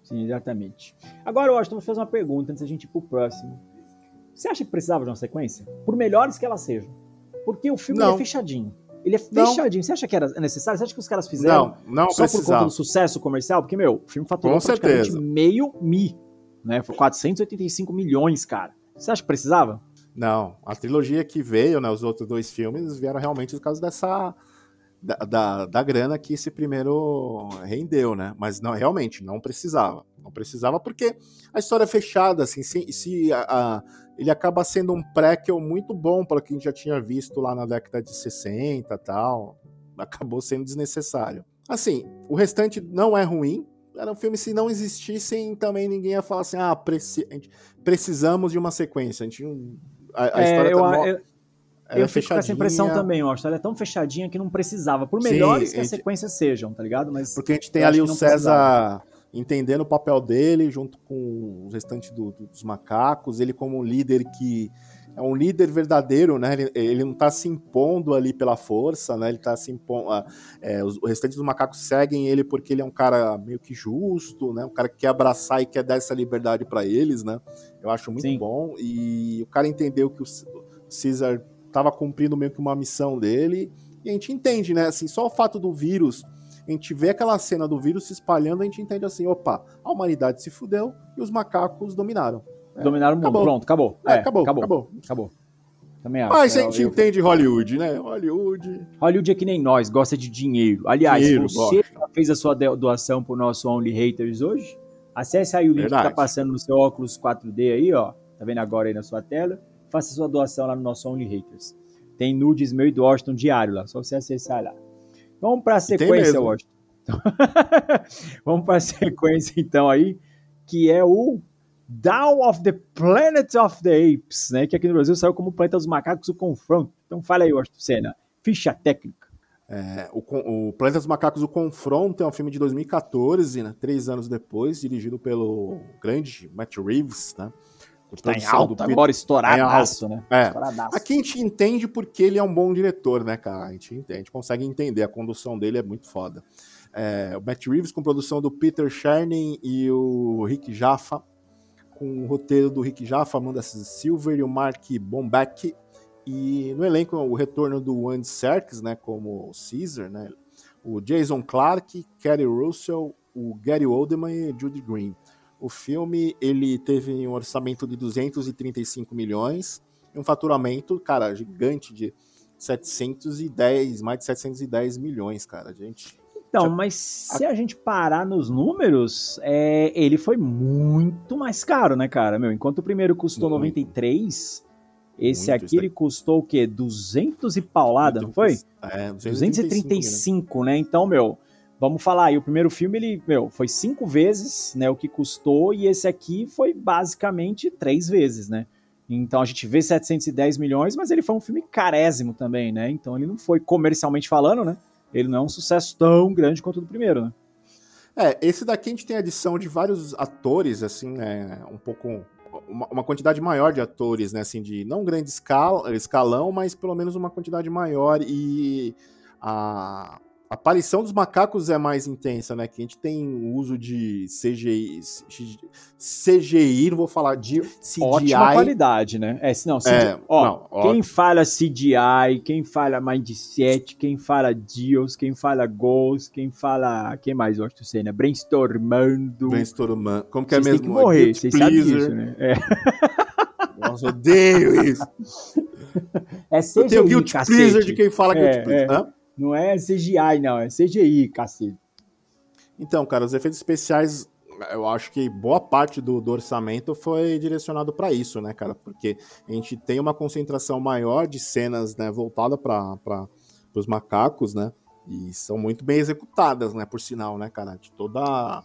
Sim, exatamente. Agora, Washington, vou te fazer uma pergunta antes da gente ir pro próximo. Você acha que precisava de uma sequência? Por melhores que elas sejam. Porque o filme é fechadinho. Ele é fechadinho. Você acha que era necessário? Você acha que os caras fizeram Não, não só por conta precisava. do sucesso comercial? Porque, meu, o filme faturou Com praticamente certeza. meio mi, né? Foi 485 milhões, cara. Você acha que precisava? Não, a trilogia que veio, né, os outros dois filmes, vieram realmente por causa dessa. Da, da, da grana que esse primeiro rendeu, né? Mas não, realmente, não precisava. Não precisava porque a história é fechada, assim, se, se a- a- ele acaba sendo um prequel muito bom para quem já tinha visto lá na década de 60 e tal. Acabou sendo desnecessário. Assim, o restante não é ruim. Era um filme, se não existissem, também ninguém ia falar assim, ah, preci- precisamos de uma sequência. A gente a, a É, história eu, tá eu, ela é eu fico com essa impressão também, eu acho. Ela é tão fechadinha que não precisava. Por Sim, melhores que as gente- sequências sejam, tá ligado? Mas Porque a gente tem Eu ali o César entendendo o papel dele, junto com os restantes do- do- dos macacos, ele como um líder que é um líder verdadeiro, né? Ele, ele não tá se impondo ali pela força, né? Ele tá se impondo. ah, é, os, os restantes dos macacos seguem ele porque ele é um cara meio que justo, né? Um cara que quer abraçar e quer dar essa liberdade para eles, né? Eu acho muito Sim. bom. E o cara entendeu que o o Caesar tava cumprindo meio que uma missão dele. E a gente entende, né? Assim, só o fato do vírus a gente vê aquela cena do vírus se espalhando, a gente entende assim, opa, a humanidade se fudeu e os macacos dominaram. É, dominaram o mundo. acabou. Pronto, acabou. É, É, acabou, acabou, acabou. acabou. Também acho. Mas a É, gente eu- entende Hollywood, né? Hollywood. Hollywood é que nem nós, gosta de dinheiro. Aliás, Dinheiro, você fez a sua doação pro nosso Only Haters hoje? Acesse aí o link que Verdade. tá passando no seu óculos 4D aí, ó. Tá vendo agora aí na sua tela? Faça sua doação lá no nosso Only Haters. Tem nudes meu e do Washington diário lá, só você acessar lá. Vamos pra sequência, mesmo. Washington. (laughs) Vamos pra sequência então aí, que é o Down of the Planet of the Apes, né? Que aqui no Brasil saiu como Planeta dos Macacos, o Confronto. Então fala aí, Washington Senna. Ficha técnica. É, o, o Planeta dos Macacos, o Confronto, é um filme de 2014, né? Três anos depois, dirigido pelo grande Matt Reeves, né? Com Tá em alta Peter- agora, estouradaço, né? É. Estouradaço. Aqui a gente entende porque ele é um bom diretor, né, cara? A gente, entende, a gente consegue entender, a condução dele é muito foda. É, o Matt Reeves com produção do Peter Chernin e o Rick Jaffa, com o roteiro do Rick Jaffa, Amanda Silver e o Mark Bombeck. E no elenco o retorno do Andy Serkis, né, como Caesar, né? O Jason Clarke, Kerry Russell, o Gary Oldman e Judy Green. O filme ele teve um orçamento de 235 milhões e um faturamento, cara, gigante de 710, mais de 710 milhões, cara, gente. Então, mas se a gente parar nos números, é, ele foi muito mais caro, né, cara? Meu, enquanto o primeiro custou Muito. 93, esse Muito, aqui ele custou o quê? 200 e paulada, não foi? É, 235, né? Então, meu, vamos falar aí, o primeiro filme, ele, meu, foi cinco vezes, né, o que custou, e esse aqui foi basicamente três vezes, né? Então a gente vê 710 milhões, mas ele foi um filme carésimo também, né? Então ele não foi comercialmente falando, né? Ele não é um sucesso tão grande quanto o do primeiro, né? É, esse daqui a gente tem a adição de vários atores, assim, né, um pouco uma, uma quantidade maior de atores, né, assim, de não grande escala, escalão, mas pelo menos uma quantidade maior e a, a aparição dos macacos é mais intensa, né, que a gente tem o uso de CGI, CGI, não vou falar de CGI. Ótima qualidade, né? É, não, CGI, É, ó, não, ó. quem fala CGI, quem fala Mindset, quem fala Deals, quem fala Goals, quem fala, quem mais eu acho que né? Brainstormando. Brainstormando. Como que é mesmo? que morrer, vocês sabem disso, né? É, (laughs) Nossa, odeio isso. é Eu tenho CGI, cacete. Pleaser de quem fala É, Guilty Pleaser. é. Hã? Não é CGI, não, é CGI, cacete. Então, cara, os efeitos especiais, eu acho que boa parte do, do orçamento foi direcionado para isso, né, cara? Porque a gente tem uma concentração maior de cenas, né, voltada para os macacos, né? E são muito bem executadas, né, por sinal, né, cara? De toda.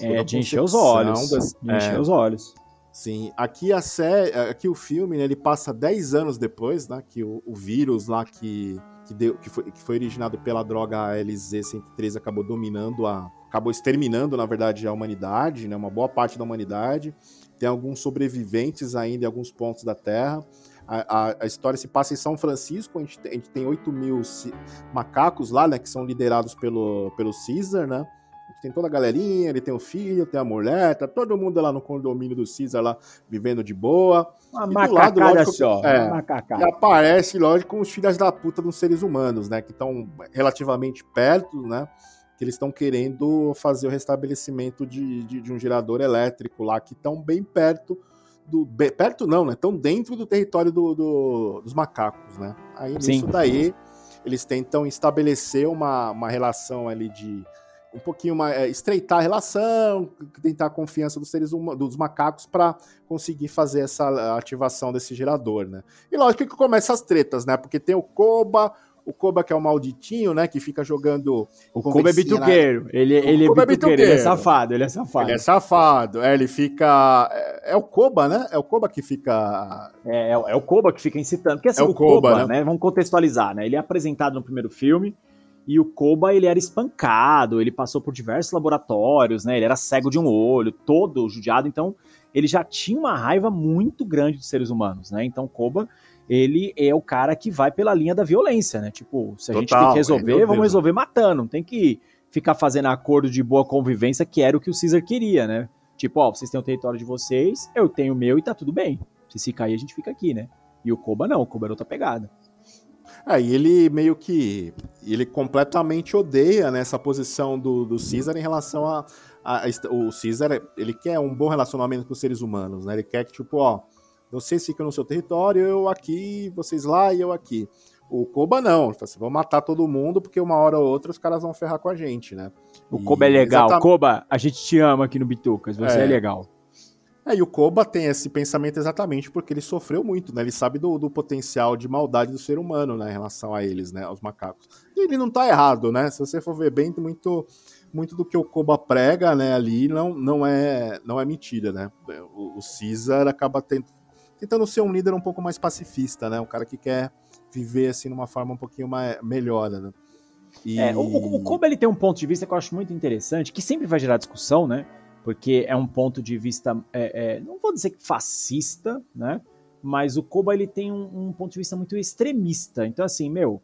É, toda de encher os olhos. das- De encher é, os olhos. Sim, aqui a série, aqui o filme, né, ele passa 10 anos depois, né, que o, o vírus lá que, que, deu, que, foi, que foi originado pela droga LZ-103 acabou dominando a, acabou exterminando, na verdade, a humanidade, né, uma boa parte da humanidade. Tem alguns sobreviventes ainda em alguns pontos da Terra. A, a, a história se passa em São Francisco, a gente, a gente tem 8 mil macacos lá, né, que são liderados pelo, pelo Caesar, né, tem toda a galerinha, ele tem o filho, tem a mulher, tá todo mundo lá no condomínio do Caesar lá, vivendo de boa. Uma E do lado, lógico, só. é, E aparece, lógico, os filhos da puta dos seres humanos, né? Que estão relativamente perto, né? Que eles estão querendo fazer o restabelecimento de, de, de um gerador elétrico lá, que estão bem perto do. bem- perto não, né? Estão dentro do território do- do- dos macacos, né? Aí Sim. nisso daí, eles tentam estabelecer uma, uma relação ali de. Um pouquinho mais. é, estreitar a relação, tentar a confiança dos seres humanos, dos macacos para conseguir fazer essa ativação desse gerador, né? E lógico que começa as tretas, né? Porque tem o Koba, o Koba que é o malditinho, né? Que fica jogando. O Kobe é conversinha lá. bituqueiro. Ele, ele é é bituqueiro, ele é safado, ele é safado. Ele é safado, é, ele fica. É, é o Koba, né? É o Koba que fica. É, é, o- é o Koba que fica incitando. Porque assim, É o o Koba, Koba, né? Vamos contextualizar, né? Ele é apresentado no primeiro filme e o Koba, ele era espancado, ele passou por diversos laboratórios, né? Ele era cego de um olho, todo judiado, então ele já tinha uma raiva muito grande dos seres humanos, né? Então o Koba, ele é o cara que vai pela linha da violência, né? Tipo, se a gente Total, tem que resolver, meu vamos resolver matando, não tem que ficar fazendo acordo de boa convivência, que era o que o Caesar queria, né? Tipo, ó, vocês têm o território de vocês, eu tenho o meu e tá tudo bem. Se se cair, a gente fica aqui, né? E o Koba não, o Koba era outra pegada. E ele meio que. Ele completamente odeia né, essa posição do, do Caesar em relação a, a- a O Caesar, ele quer um bom relacionamento com os seres humanos, né? Ele quer que, tipo, ó, vocês ficam no seu território, eu aqui, vocês lá e eu aqui. O Koba não, ele fala assim, vamos matar todo mundo, porque uma hora ou outra os caras vão ferrar com a gente, né? O E Koba é legal. exatamente- Koba, a gente te ama aqui no Bitucas, você é, É. legal. É, e o Koba tem esse pensamento exatamente porque ele sofreu muito, né? Ele sabe do, do potencial de maldade do ser humano, né? Em relação a eles, né? Aos macacos. E ele não tá errado, né? Se você for ver bem, muito, muito do que o Koba prega, né? Ali não, não, é, não é mentira, né? O, o Caesar acaba tent- tentando ser um líder um pouco mais pacifista, né? Um cara que quer viver, assim, numa forma um pouquinho mais, melhor, né? E... É, o, o, o Koba ele tem um ponto de vista que eu acho muito interessante, que sempre vai gerar discussão, né? Porque é um ponto de vista, é, é, não vou dizer que fascista, né? Mas o Koba ele tem um, um ponto de vista muito extremista. Então, assim, meu,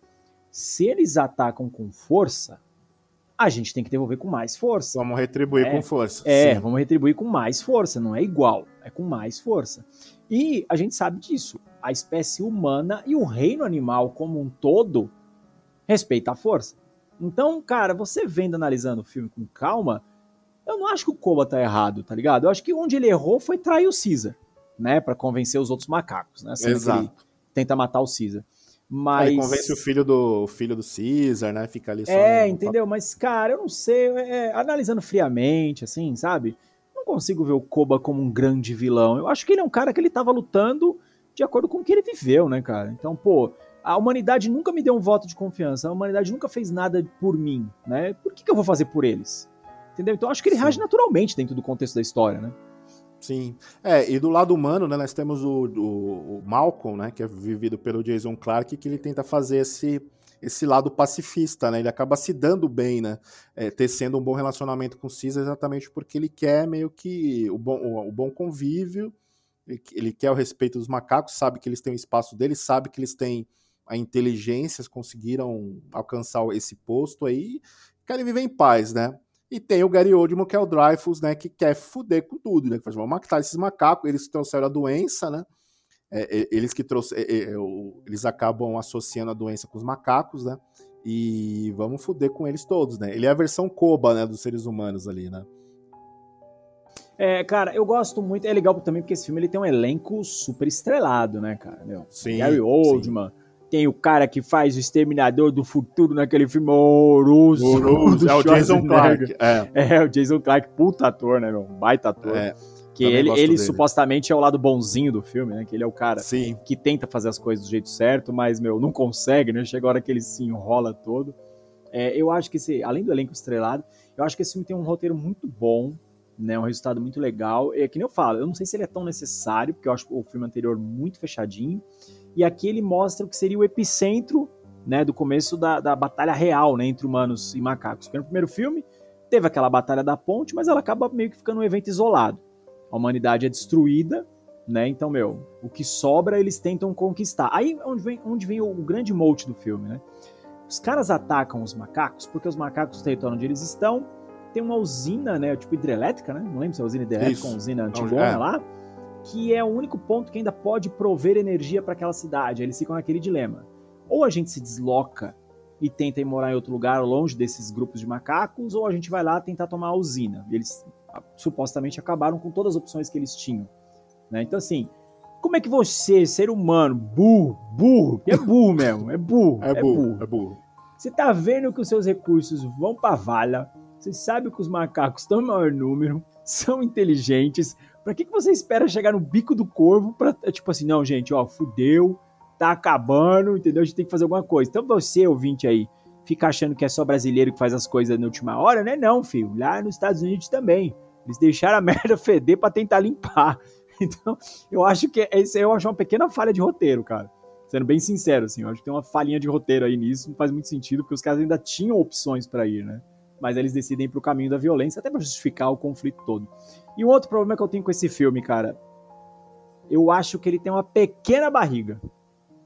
se eles atacam com força, a gente tem que devolver com mais força. Vamos retribuir É. com força. É, sim. vamos retribuir com mais força, não é igual, é com mais força. E a gente sabe disso. A espécie humana e o reino animal como um todo respeita a força. Então, cara, você vendo analisando o filme com calma, eu não acho que o Koba tá errado, tá ligado? Eu acho que onde ele errou foi trair o Caesar, né, Pra convencer os outros macacos, né? Sendo Exato. ele tenta matar o Caesar. Aí Mas Ele convence o filho do o filho do Caesar, né? Fica ali só é, no entendeu? Mas, cara, eu não sei. é, analisando friamente, assim, sabe? Não consigo ver o Koba como um grande vilão. Eu acho que ele é um cara que ele tava lutando de acordo com o que ele viveu, né, cara? Então, pô, a humanidade nunca me deu um voto de confiança. A humanidade nunca fez nada por mim, né? Por que, que eu vou fazer por eles? Entendeu? Então, acho que ele Sim. reage naturalmente dentro do contexto da história, né? Sim. É, e do lado humano, né, nós temos o, o, o Malcolm, né, que é vivido pelo Jason Clarke, que ele tenta fazer esse, esse lado pacifista, né? Ele acaba se dando bem, né? É, tecendo um bom relacionamento com o Caesar exatamente porque ele quer meio que o bom, o, o bom convívio, ele, ele quer o respeito dos macacos, sabe que eles têm o espaço deles, sabe que eles têm a inteligência, conseguiram alcançar esse posto aí, querem viver em paz, né? E tem o Gary Oldman, que é o Dreyfus, né? Que quer fuder com tudo, né? Que faz, vamos matar esses macacos, eles trouxeram a doença, né? É, eles que trouxeram. eles acabam associando a doença com os macacos, né? E vamos fuder com eles todos, né? Ele é a versão Koba, né? Dos seres humanos ali, né? É, cara, eu gosto muito. É legal também porque esse filme ele tem um elenco super estrelado, né, cara? Meu, Sim, Gary sim. Tem o cara que faz o Exterminador do Futuro naquele filme horroroso. do (laughs) É o Jason. Clarke. É, É, o Jason Clarke, puta ator, né, meu? Baita ator. é, que também ele, ele dele. supostamente é o lado bonzinho do filme, né? Que ele é o cara sim. que tenta fazer as coisas do jeito certo, mas, meu, não consegue, né? Chega a hora que ele se enrola todo. É, eu acho que esse, além do elenco estrelado, eu acho que esse filme tem um roteiro muito bom, né? Um resultado muito legal. É que nem eu falo, eu não sei se ele é tão necessário, porque eu acho o filme anterior muito fechadinho. E aqui ele mostra o que seria o epicentro, né? Do começo da, da batalha real, né? Entre humanos e macacos. Porque no primeiro filme teve aquela batalha da ponte, mas ela acaba meio que ficando um evento isolado. A humanidade é destruída, né? Então, meu, o que sobra eles tentam conquistar. Aí é onde vem, onde vem o, o grande mote do filme, né? Os caras atacam os macacos porque os macacos, no território onde eles estão, tem uma usina, né? Tipo hidrelétrica, né? Não lembro se é usina hidrelétrica ou usina Não, antigona é. lá. Que é o único ponto que ainda pode prover energia para aquela cidade. Eles ficam naquele dilema. Ou a gente se desloca e tenta ir morar em outro lugar, longe desses grupos de macacos, ou a gente vai lá tentar tomar a usina. E eles ah, supostamente acabaram com todas as opções que eles tinham. né? Então, assim, como é que você, ser humano, burro, burro, é burro (laughs) mesmo, é burro, É burro, é burro. você tá vendo que os seus recursos vão pra vala, você sabe que os macacos estão em maior número, (laughs) são inteligentes, pra que, que você espera chegar no bico do corvo pra, é tipo assim, não, gente, ó, fudeu, tá acabando, entendeu? A gente tem que fazer alguma coisa. Então você, ouvinte aí, fica achando que é só brasileiro que faz as coisas na última hora, né? Não, filho, lá nos Estados Unidos também. Eles deixaram a (laughs) merda feder pra tentar limpar. Então, eu acho que esse eu acho uma pequena falha de roteiro, cara. Sendo bem sincero, assim, eu acho que tem uma falhinha de roteiro aí nisso, não faz muito sentido, porque os caras ainda tinham opções pra ir, né? Mas eles decidem ir pro caminho da violência, até pra justificar o conflito todo. E um outro problema que eu tenho com esse filme, cara, eu acho que ele tem uma pequena barriga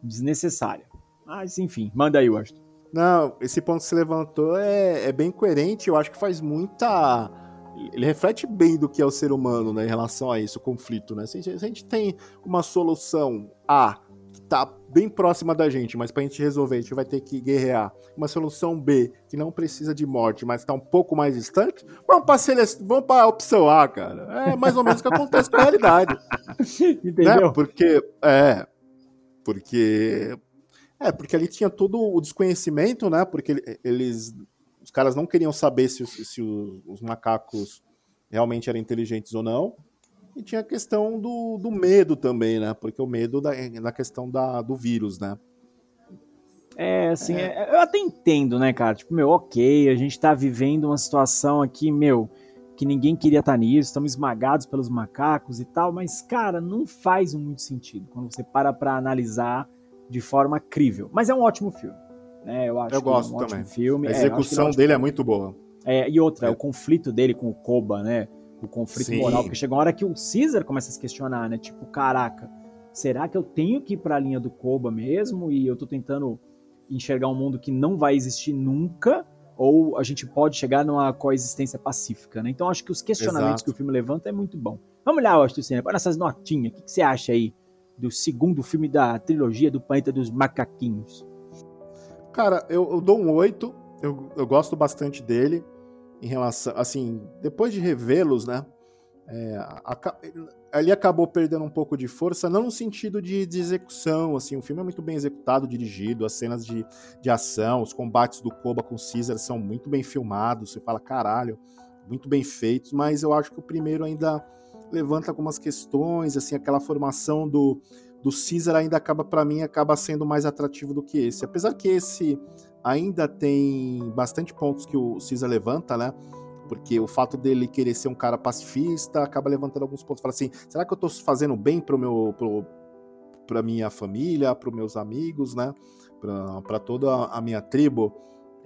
desnecessária. Mas, enfim, manda aí, Washington. Não, esse ponto que você levantou é, é bem coerente, eu acho que faz muita. Ele reflete bem do que é o ser humano, né, em relação a isso, o conflito, né? Se a gente- se a gente tem uma solução A que tá bem próxima da gente, mas pra gente resolver, a gente vai ter que guerrear. Uma solução B que não precisa de morte, mas tá um pouco mais distante, vamos pra, sele... vamos pra opção A, cara. É mais ou menos o que acontece com a realidade (laughs) Entendeu? né? Porque é, porque é porque ali tinha todo o desconhecimento, né? Porque ele- eles, os caras não queriam saber se, os- se os macacos realmente eram inteligentes ou não. E tinha a questão do, do medo também, né? Porque o medo da, na questão da, do vírus, né? É, assim, é- eu até entendo, né, cara? Tipo, meu, ok, a gente tá vivendo uma situação aqui, meu, que ninguém queria estar nisso, estamos esmagados pelos macacos e tal, mas, cara, não faz muito sentido quando você para pra analisar de forma crível. Mas é um ótimo filme, né? Eu acho Eu que gosto é um também. ótimo filme. A É, que é execução ótimo dele é muito boa. É, e outra, É. o conflito dele com o Koba, né? O conflito Sim. moral, porque chega uma hora que o Caesar começa a se questionar, né? Tipo, caraca, será que eu tenho que ir pra linha do Koba mesmo? E eu tô tentando enxergar um mundo que não vai existir nunca? Ou a gente pode chegar numa coexistência pacífica, né? Então acho que os questionamentos Exato. que o filme levanta é muito bom. Vamos lá, Austin Senna, para essas notinhas. O que, que você acha aí do segundo filme da trilogia do Planeta dos Macaquinhos? Cara, eu, eu dou um 8. Eu, eu gosto bastante dele. Em relação. Assim, depois de revê-los, né? é, aca- ele acabou perdendo um pouco de força, não no sentido de, de execução. Assim, o filme é muito bem executado, dirigido, as cenas de, de ação, os combates do Koba com o Caesar são muito bem filmados. Você fala, caralho, muito bem feitos, mas eu acho que o primeiro ainda levanta algumas questões, assim, aquela formação do, do Caesar ainda acaba, para mim, acaba sendo mais atrativo do que esse. Apesar que esse ainda tem bastante pontos que o Caesar levanta, né? Porque o fato dele querer ser um cara pacifista acaba levantando alguns pontos. Fala assim, será que eu tô fazendo bem pro meu, pro, pra minha família, pros meus amigos, né? Pra toda a minha tribo?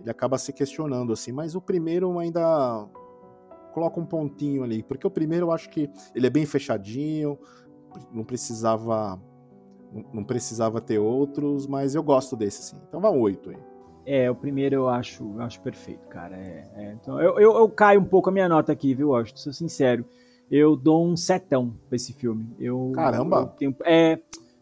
Ele acaba se questionando, assim. Mas o primeiro ainda coloca um pontinho ali. Porque o primeiro eu acho que ele é bem fechadinho, não precisava não- precisava ter outros, mas eu gosto desse sim. Então vai um 8 aí. É, o primeiro eu acho, eu acho perfeito, cara. É, é, então, eu, eu, eu caio um pouco a minha nota aqui, viu, Washington? Sou sincero. Eu dou um setão pra esse filme. Eu, Caramba! Eu tenho, é,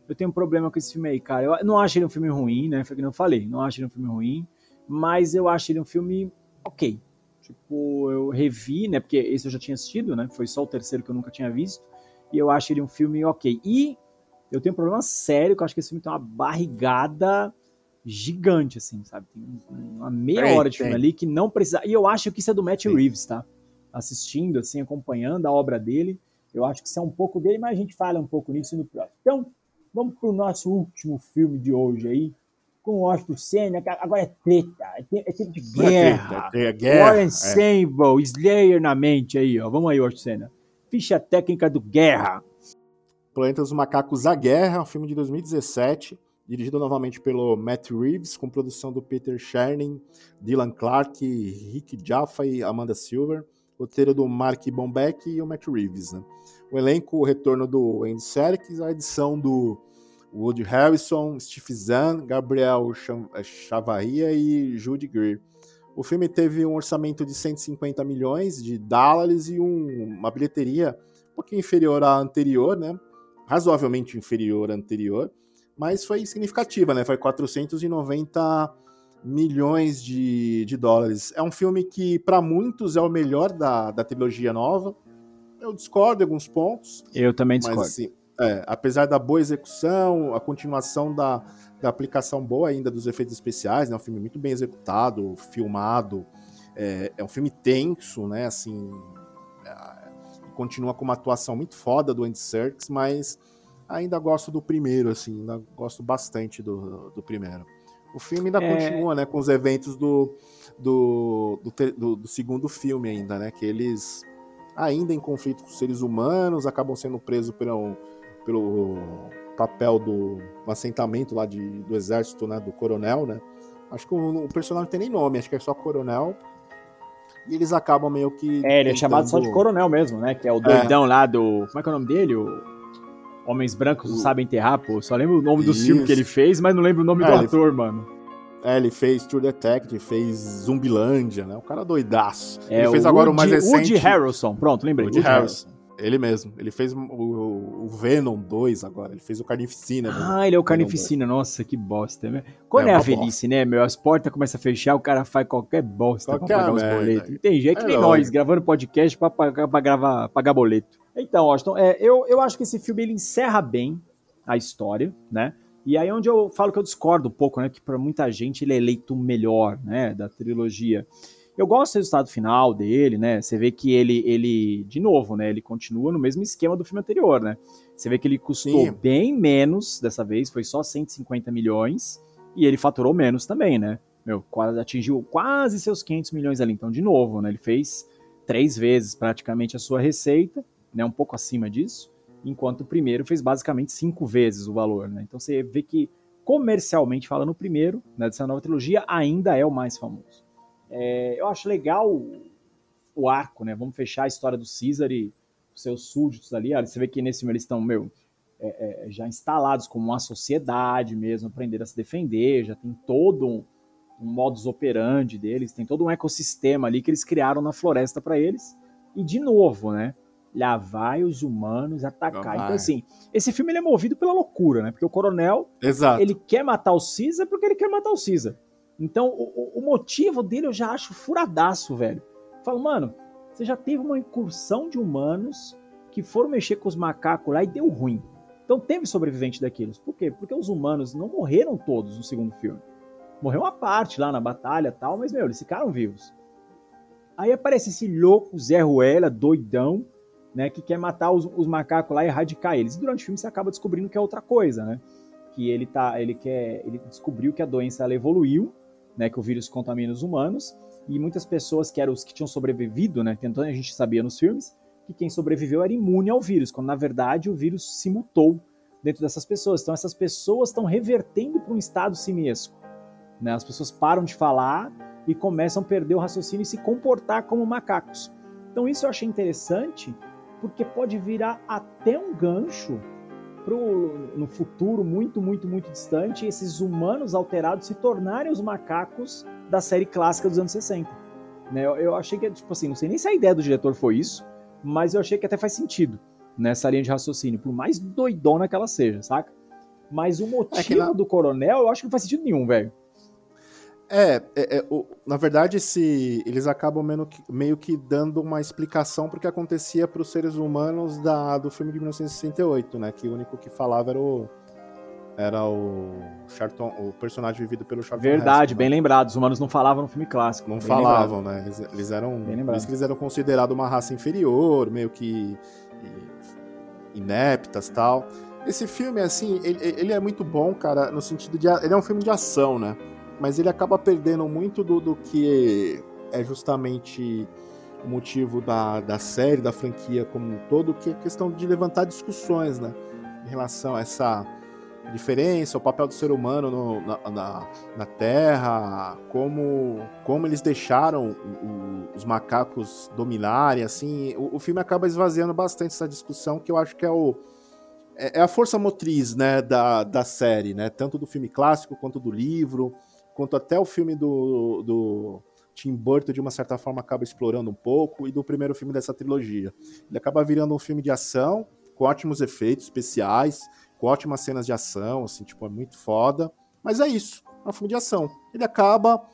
eu tenho um problema com esse filme aí, cara. Eu não acho ele um filme ruim, né? Foi o que eu falei. Não acho ele um filme ruim, mas eu acho ele um filme ok. Tipo, eu revi, né? Porque esse eu já tinha assistido, né? Foi só o terceiro que eu nunca tinha visto. E eu acho ele um filme ok. E eu tenho um problema sério, que eu acho que esse filme tem uma barrigada gigante, assim, sabe? Tem um- uma meia Tem, hora de filme ali que não precisa. E eu acho que isso é do Matt. Reeves, tá? Assistindo, assim, acompanhando a obra dele. Eu acho que isso é um pouco dele, mas a gente fala um pouco nisso no próximo. Então, vamos pro nosso último filme de hoje aí, com o Austin Senna, agora é treta, é é tempo de guerra. É, é guerra. Warren é. Sable, Slayer na mente aí, ó. Vamos aí, Austin Senna. Ficha técnica do Guerra. Planeta dos Macacos A Guerra, um filme de 2017, dirigido novamente pelo Matt Reeves, com produção do Peter Chernin, Dylan Clark, Rick Jaffa e Amanda Silver, roteiro do Mark Bombeck e o Matt Reeves. Né? O elenco, o retorno do Andy Serkis, a edição do Woody Harrison, Steve Zahn, Gabriel Chav- Chavarria e Judy Greer. O filme teve um orçamento de 150 milhões de dólares e um, uma bilheteria um pouquinho inferior à anterior, né? Razoavelmente inferior à anterior, mas foi significativa, né? Foi 490 milhões de, de dólares. É um filme que, para muitos, é o melhor da, da trilogia nova. Eu discordo em alguns pontos. Eu também discordo. Mas, assim, é, apesar da boa execução, a continuação da, da aplicação boa ainda dos efeitos especiais, né? Um filme muito bem executado, filmado. É, é um filme tenso, né? Assim, é, continua com uma atuação muito foda do Andy Serkis, mas ainda gosto do primeiro, assim, ainda gosto bastante do, do primeiro. O filme ainda é... continua, né, com os eventos do do, do, do, do, segundo filme ainda, né, que eles ainda em conflito com os seres humanos acabam sendo presos pelo, pelo papel do assentamento lá de, do exército, né, do coronel, né. Acho que o, o personagem não tem nem nome, acho que é só coronel. E eles acabam meio que. É, ele é chamado só de coronel mesmo, né? Que é o doidão é. lá do. Como é que é o nome dele? O Homens Brancos não sabem enterrar, pô. Só lembro o nome do filme que ele fez, mas não lembro o nome é, do ator, ele... mano. É, ele fez True Detective, fez Zumbilândia, né? O cara doidaço. É, ele fez agora Woody, o mais recente... Woody Harrelson, pronto, lembrei. Woody, Woody Harrelson. Harrelson. Ele mesmo. Ele fez o, o, Venom 2 agora. Ele fez o Carnificina. Ah, ele é o Carnificina. Nossa, que bosta. Né? Quando é, é a velhice, bosta. né, meu? As portas começam a fechar, o cara faz qualquer bosta qualquer pra pagar merda. os boletos. Entendi. É que nem nós, gravando podcast pra, pra, pra, gravar, pagar boleto. Então, Austin, é, eu, eu acho que esse filme ele encerra bem a história, né? E aí é onde eu falo que eu discordo um pouco, né? Que para muita gente ele é eleito o melhor, né? Da trilogia. Eu gosto do resultado final dele, né? Você vê que ele, ele, de novo, né? Ele continua no mesmo esquema do filme anterior, né? Você vê que ele custou Sim. bem menos dessa vez, foi só 150 milhões, e ele faturou menos também, né? Meu, quase, atingiu quase seus 500 milhões ali. Então, de novo, né? Ele fez três vezes praticamente a sua receita, né? Um pouco acima disso enquanto o primeiro fez basicamente cinco vezes o valor. Né? Então você vê que, comercialmente falando, o primeiro, né, dessa nova trilogia, ainda é o mais famoso. É, eu acho legal o, arco, né? Vamos fechar a história do Caesar e seus súditos ali. Você vê que nesse eles estão, meu, é, é, já instalados como uma sociedade mesmo, aprender a se defender, já tem todo um, um modus operandi deles, tem todo um ecossistema ali que eles criaram na floresta para eles. E de novo, né? Lá vai os humanos atacar. Então, assim, esse filme ele é movido pela loucura, né? Porque o coronel, Exato. ele quer matar o Caesar porque ele quer matar o Caesar. Então, o, o motivo dele eu já acho furadaço, velho. falo, mano, você já teve uma incursão de humanos que foram mexer com os macacos lá e deu ruim. Então teve sobrevivente daqueles. Por quê? Porque os humanos não morreram todos no segundo filme. Morreu uma parte lá na batalha e tal, mas, meu, eles ficaram vivos. Aí aparece esse louco Zé Ruela, doidão, né, que quer matar os, os, macacos lá e erradicar eles. E durante o filme você acaba descobrindo que é outra coisa, né? Que ele tá, ele quer, ele descobriu que a doença ela evoluiu, né, que o vírus contamina os humanos e muitas pessoas que eram os que tinham sobrevivido, né, tentando a gente sabia nos filmes que quem sobreviveu era imune ao vírus, quando na verdade o vírus se mutou dentro dessas pessoas. Então essas pessoas estão revertendo para um estado simiesco, né? As pessoas param de falar e começam a perder o raciocínio e se comportar como macacos. Então isso eu achei interessante porque pode virar até um gancho pro, no futuro muito, muito, muito distante, esses humanos alterados se tornarem os macacos da série clássica dos anos 60. Né? Eu, eu achei que, tipo assim, não sei nem se a ideia do diretor foi isso, mas eu achei que até faz sentido nessa linha de raciocínio, por mais doidona que ela seja, saca? Mas o motivo é do coronel, eu acho que não faz sentido nenhum, velho. É, é, é o, na verdade, se eles acabam meio que, meio que dando uma explicação porque acontecia para os seres humanos da, do filme de 1968, né? Que o único que falava era o era o Charlton, o personagem vivido pelo Charlton Verdade, Heston, bem né? lembrado. Os humanos não falavam no filme clássico. Não falavam, lembrado. né? Eles, eles eram, eles, eles eram considerados uma raça inferior, meio que ineptas, tal. Esse filme, assim, ele, ele é muito bom, cara, no sentido de ele é um filme de ação, né? Mas ele acaba perdendo muito do, do que é justamente o motivo da, da série, da franquia como um todo, que é a questão de levantar discussões, né? Em relação a essa diferença, o papel do ser humano no, na, na, na, Terra, como, como eles deixaram o, os macacos dominarem, assim, o, o, filme acaba esvaziando bastante essa discussão, que eu acho que é o é, é a força motriz, né, da, da série, né, tanto do filme clássico quanto do livro, quanto até o filme do, do, Tim Burton, de uma certa forma, acaba explorando um pouco, e do primeiro filme dessa trilogia. Ele acaba virando um filme de ação, com ótimos efeitos especiais, com ótimas cenas de ação, assim, tipo, é muito foda. Mas é isso, é um filme de ação. Ele acaba.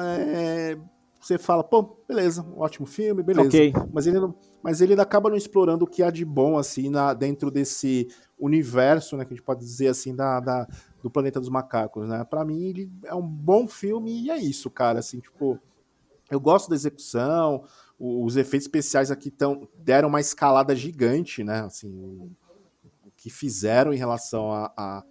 É, você fala, pô, beleza, um ótimo filme, beleza. Ok. Mas ele, não, mas ele acaba não explorando o que há de bom, assim, na, dentro desse universo, né, que a gente pode dizer assim, da, da do Planeta dos Macacos, né? Pra mim, ele é um bom filme e é isso, cara, assim, tipo, eu gosto da execução, os efeitos especiais aqui tão, deram uma escalada gigante, né, assim, o, que fizeram em relação a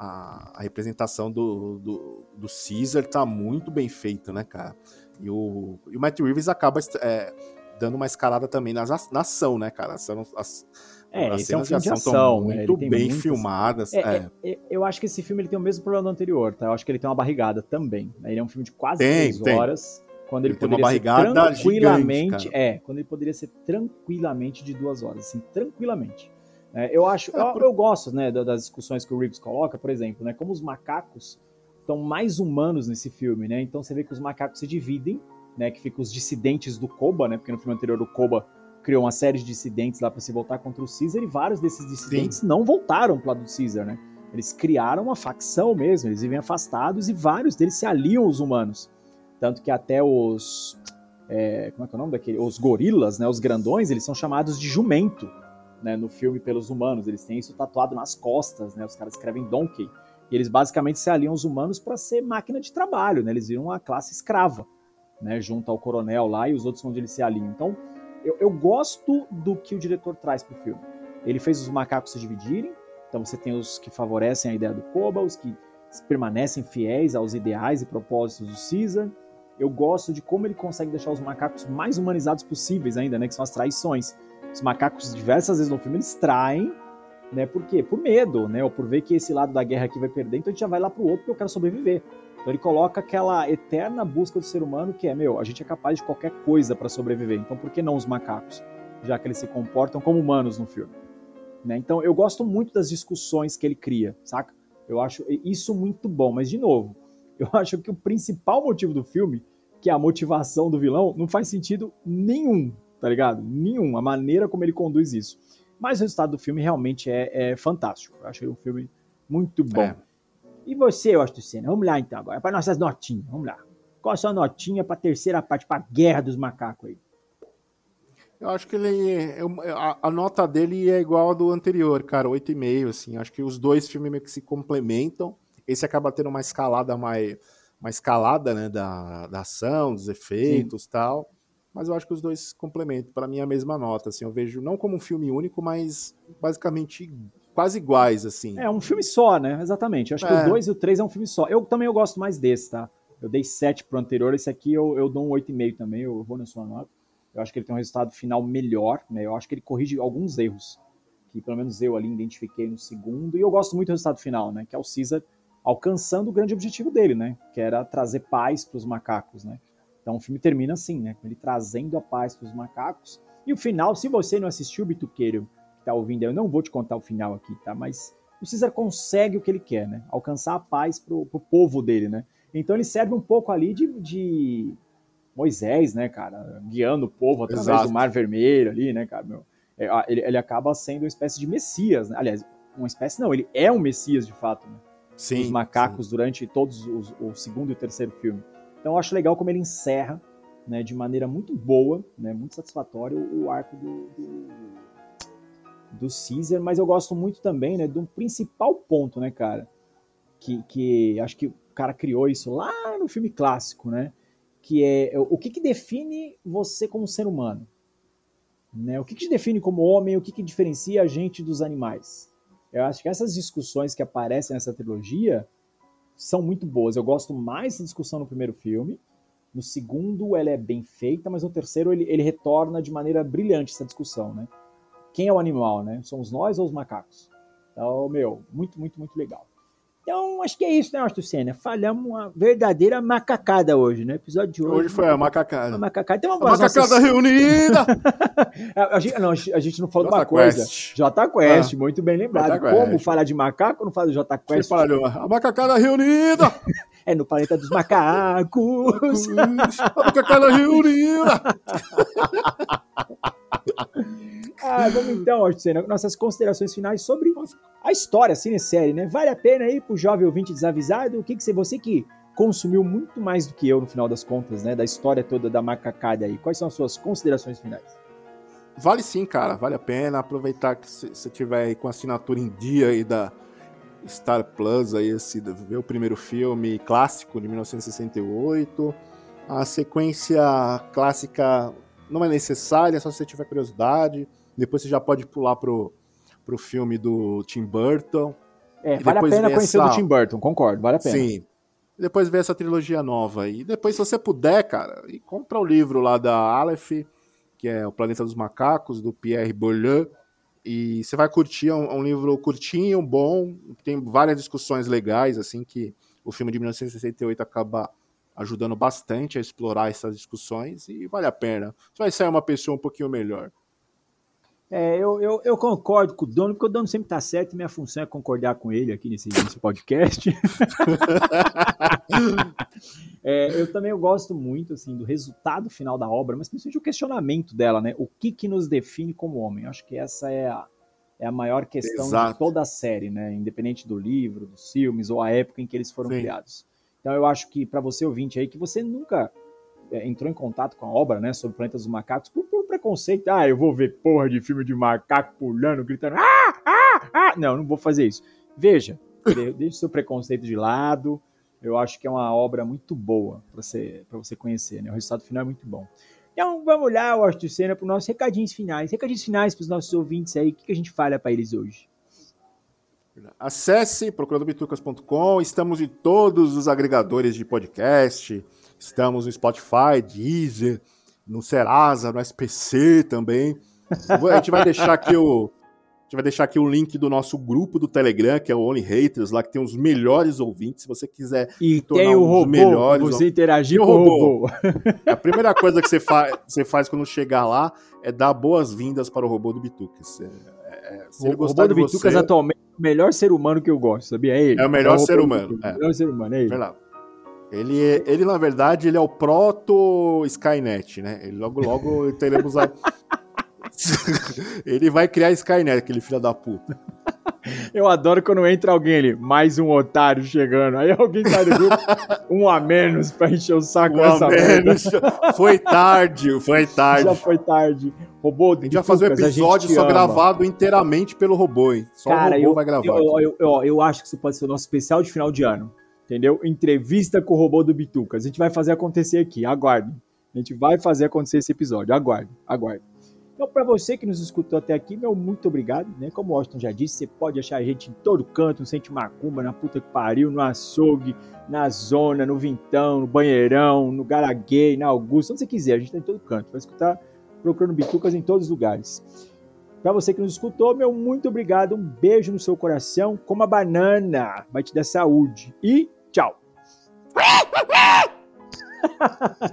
a, a, representação do, do, do Caesar tá muito bem feita, né, cara? E o, e o Matt Reeves acaba é, dando uma escalada também na, na ação, né, cara? As, as, é, as esse é um filme de ação ação, né? muito bem muitas- filmadas. É, é. é, é, eu acho que esse filme ele tem o mesmo problema do anterior, tá? Eu acho que ele tem uma barrigada também. né? Ele é um filme de quase Tem, três tem. horas. Quando ele, Ele tem uma poderia ser barrigada tranquilamente. gigante, é, quando ele poderia ser tranquilamente de duas horas, assim, tranquilamente. É, eu acho, É, eu, por- eu gosto, né, da- das discussões que o Reeves coloca, por exemplo, né, como os macacos estão mais humanos nesse filme, né? Então você vê que os macacos se dividem, né, que ficam os dissidentes do Koba, né? Porque no filme anterior o Koba criou uma série de dissidentes lá para se voltar contra o Caesar e vários desses dissidentes não voltaram pro lado do Caesar, né? Eles criaram uma facção mesmo, eles vivem afastados e vários deles se aliam aos humanos. Tanto que até os. é, como é que é o nome daquele? Os gorilas, né? Os grandões, eles são chamados de jumento, né? No filme pelos humanos. Eles têm isso tatuado nas costas, né? Os caras escrevem donkey. E eles basicamente se aliam aos humanos para ser máquina de trabalho, né? Eles viram uma classe escrava, né? Junto ao coronel lá e os outros onde eles se aliam. Então, eu, eu gosto do que o diretor traz pro filme. Ele fez os macacos se dividirem, então você tem os que favorecem a ideia do Koba, os que permanecem fiéis aos ideais e propósitos do Caesar. Eu gosto de como ele consegue deixar os macacos mais humanizados possíveis ainda, né? Que são as traições. Os macacos, diversas vezes no filme, eles traem, né? Por quê? Por medo, né? Ou por ver que esse lado da guerra aqui vai perder, então a gente já vai lá pro outro porque eu quero sobreviver. Então ele coloca aquela eterna busca do ser humano que é, meu, a gente é capaz de qualquer coisa para sobreviver. Então por que não os macacos? Já que eles se comportam como humanos no filme. Né? Então eu gosto muito das discussões que ele cria, saca? Eu acho isso muito bom, mas de novo, eu (laughs) acho que o principal motivo do filme, que é a motivação do vilão, não faz sentido nenhum, tá ligado? Nenhum, a maneira como ele conduz isso. Mas o resultado do filme realmente é, é fantástico. Eu achei um filme muito bom. É. E você, Senna? Vamos lá então agora, para nossas notinhas, vamos lá. Qual a sua notinha para terceira parte, para Guerra dos Macacos aí? Eu acho que ele. eu- a, a nota dele é igual a do anterior, cara, 8,5, assim. Acho que os dois filmes meio que se complementam. Esse acaba tendo uma escalada mais. Uma escalada, né, da, da ação, dos efeitos e tal. Mas eu acho que os dois se complementam. Para mim é a mesma nota, assim. Eu vejo não como um filme único, mas basicamente quase iguais, assim. É um filme só, né? Exatamente. Eu acho que É. o 2 e o 3 é um filme só. Eu também eu gosto mais desse, tá? Eu dei 7 pro anterior, esse aqui eu, eu dou um 8,5 também, eu vou na sua nota. Eu acho que ele tem um resultado final melhor, né? Eu acho que ele corrige alguns erros, que pelo menos eu ali identifiquei no segundo. E eu gosto muito do resultado final, né? Que é o Caesar alcançando o grande objetivo dele, né? Que era trazer paz pros macacos, né? Então o filme termina assim, né? Com ele trazendo a paz pros macacos. E o final, se você não assistiu, Bituqueiro, que tá ouvindo, eu não vou te contar o final aqui, tá? Mas o Caesar consegue o que ele quer, né? Alcançar a paz pro, pro povo dele, né? Então ele serve um pouco ali de, de Moisés, né, cara? Guiando o povo através Exato. do Mar Vermelho ali, né, cara? Meu, é, ele, ele acaba sendo uma espécie de Messias, né? Aliás, uma espécie não, ele é um Messias de fato, né? sim, Os macacos durante todos os, o segundo e o terceiro filme. Então eu acho legal como ele encerra, né, de maneira muito boa, né, muito satisfatória o, o arco do, do, do Caesar, mas eu gosto muito também, né, de um principal ponto, né, cara, que, que acho que o cara criou isso lá no filme clássico, né, que é o que, que define você como ser humano, né, o que, que te define como homem, o que, que diferencia a gente dos animais. Eu acho que essas discussões que aparecem nessa trilogia são muito boas. Eu gosto mais da discussão no primeiro filme. No segundo, ela é bem feita, mas no terceiro, ele, ele retorna de maneira brilhante essa discussão, né? Quem é o animal, né? Somos nós ou os macacos? Então, meu, muito, muito, muito legal. Então, acho que é isso, né, Arthur Senna? Falamos uma verdadeira macacada hoje, né? Episódio de hoje. Hoje foi a macacada. macacada. Então, A vamos macacada nossas- reunida! a, (laughs) a gente, não, a gente não falou de uma Jota coisa. Jota Quest, muito bem lembrado. Jota. Como falar de macaco, não fala de Jota Você Quest? fala, a macacada reunida! (laughs) É no planeta dos macacos. Aquela reunida. (laughs) ah, vamos então, Articena, nossas considerações finais sobre a história, assim, série, né? Vale a pena aí pro jovem ouvinte desavisado? O que que você que consumiu muito mais do que eu no final das contas, né? Da história toda da macacada aí. Quais são as suas considerações finais? Vale sim, cara, vale a pena aproveitar que você tiver aí com a assinatura em dia aí da Star Plus aí esse ver o primeiro filme clássico de 1968. A sequência clássica não é necessária, só se você tiver curiosidade. Depois você já pode pular pro, pro filme do Tim Burton. É, vale a pena conhecer essa... o do Tim Burton, concordo, vale a pena. Sim. Depois ver essa trilogia nova aí. Depois, se você puder, cara, e compra o livro lá da Aleph, que é O Planeta dos Macacos, do Pierre Bourdieu. E você vai curtir, é um, é um livro curtinho, bom, tem várias discussões legais, assim, que o filme de 1968 acaba ajudando bastante a explorar essas discussões e vale a pena. Você vai sair uma pessoa um pouquinho melhor. É, eu, eu, eu, concordo com o dono, porque o dono sempre está certo e minha função é concordar com ele aqui nesse, nesse podcast. (laughs) é, eu também gosto muito assim, do resultado final da obra, mas principalmente o questionamento dela, né? O que, que nos define como homem? Eu acho que essa é a, é a maior questão Exato. de toda a série, né? Independente do livro, dos filmes ou a época em que eles foram Sim. criados. Então eu acho que para você ouvinte aí, que você nunca é, entrou em contato com a obra, né, sobre Planetas dos Macacos, por, por, preconceito, ah, eu vou ver porra de filme de macaco pulando, gritando, ah, ah, ah. Não, não vou fazer isso. Veja, deixe seu preconceito de lado, eu acho que é uma obra muito boa para você, pra você conhecer, né, o resultado final é muito bom. Então vamos lá, de cena, para os nossos recadinhos finais. Recadinhos finais para os nossos ouvintes aí, o que, que a gente fala para eles hoje? Acesse procuradobitucas.com, estamos em todos os agregadores de podcast, estamos no Spotify, Deezer, no Serasa, no SPC também. A gente vai deixar aqui o a gente vai deixar aqui o link do nosso grupo do Telegram, que é o Only Haters, lá que tem os melhores ouvintes. Se você quiser e tem o robô, melhores, você interagir com o robô. robô. A primeira coisa que você, fa você faz quando chegar lá é dar boas-vindas para o robô do Bitucas. É, é, se ele o robô do Bitucas você... atualmente o melhor ser humano que eu gosto, sabia? É ele. É o melhor é o ser humano. É. O melhor ser humano, é ele. Ele, ele, na verdade, ele é o proto Skynet, né? Ele, logo, logo (laughs) teremos a... ele vai criar Skynet, aquele filho da puta. Eu adoro quando entra alguém ali, mais um otário chegando. Aí alguém sai do grupo, (laughs) um a menos pra encher o saco um a menos. Foi tarde, foi (laughs) tarde. Já foi tarde. Robô, a gente vai fazer um episódio só ama. gravado inteiramente pelo robô, hein? Só Cara, o robô eu, vai gravar. Eu, eu, eu, eu, acho que isso pode ser o nosso especial de final de ano. Entendeu? Entrevista com o robô do Bitucas. A gente vai fazer acontecer aqui, aguarde. A gente vai fazer acontecer esse episódio, aguarde, aguarde. Então, para você que nos escutou até aqui, meu muito obrigado. Né? Como o Austin já disse, você pode achar a gente em todo canto, no Sente Macumba, na puta que pariu, no açougue, na zona, no vintão, no banheirão, no garaguei, na Augusta, onde você quiser. A gente tá em todo canto. Vai escutar procurando bitucas em todos os lugares. Para você que nos escutou, meu muito obrigado. Um beijo no seu coração. Coma banana, vai te dar saúde. E tchau. (laughs)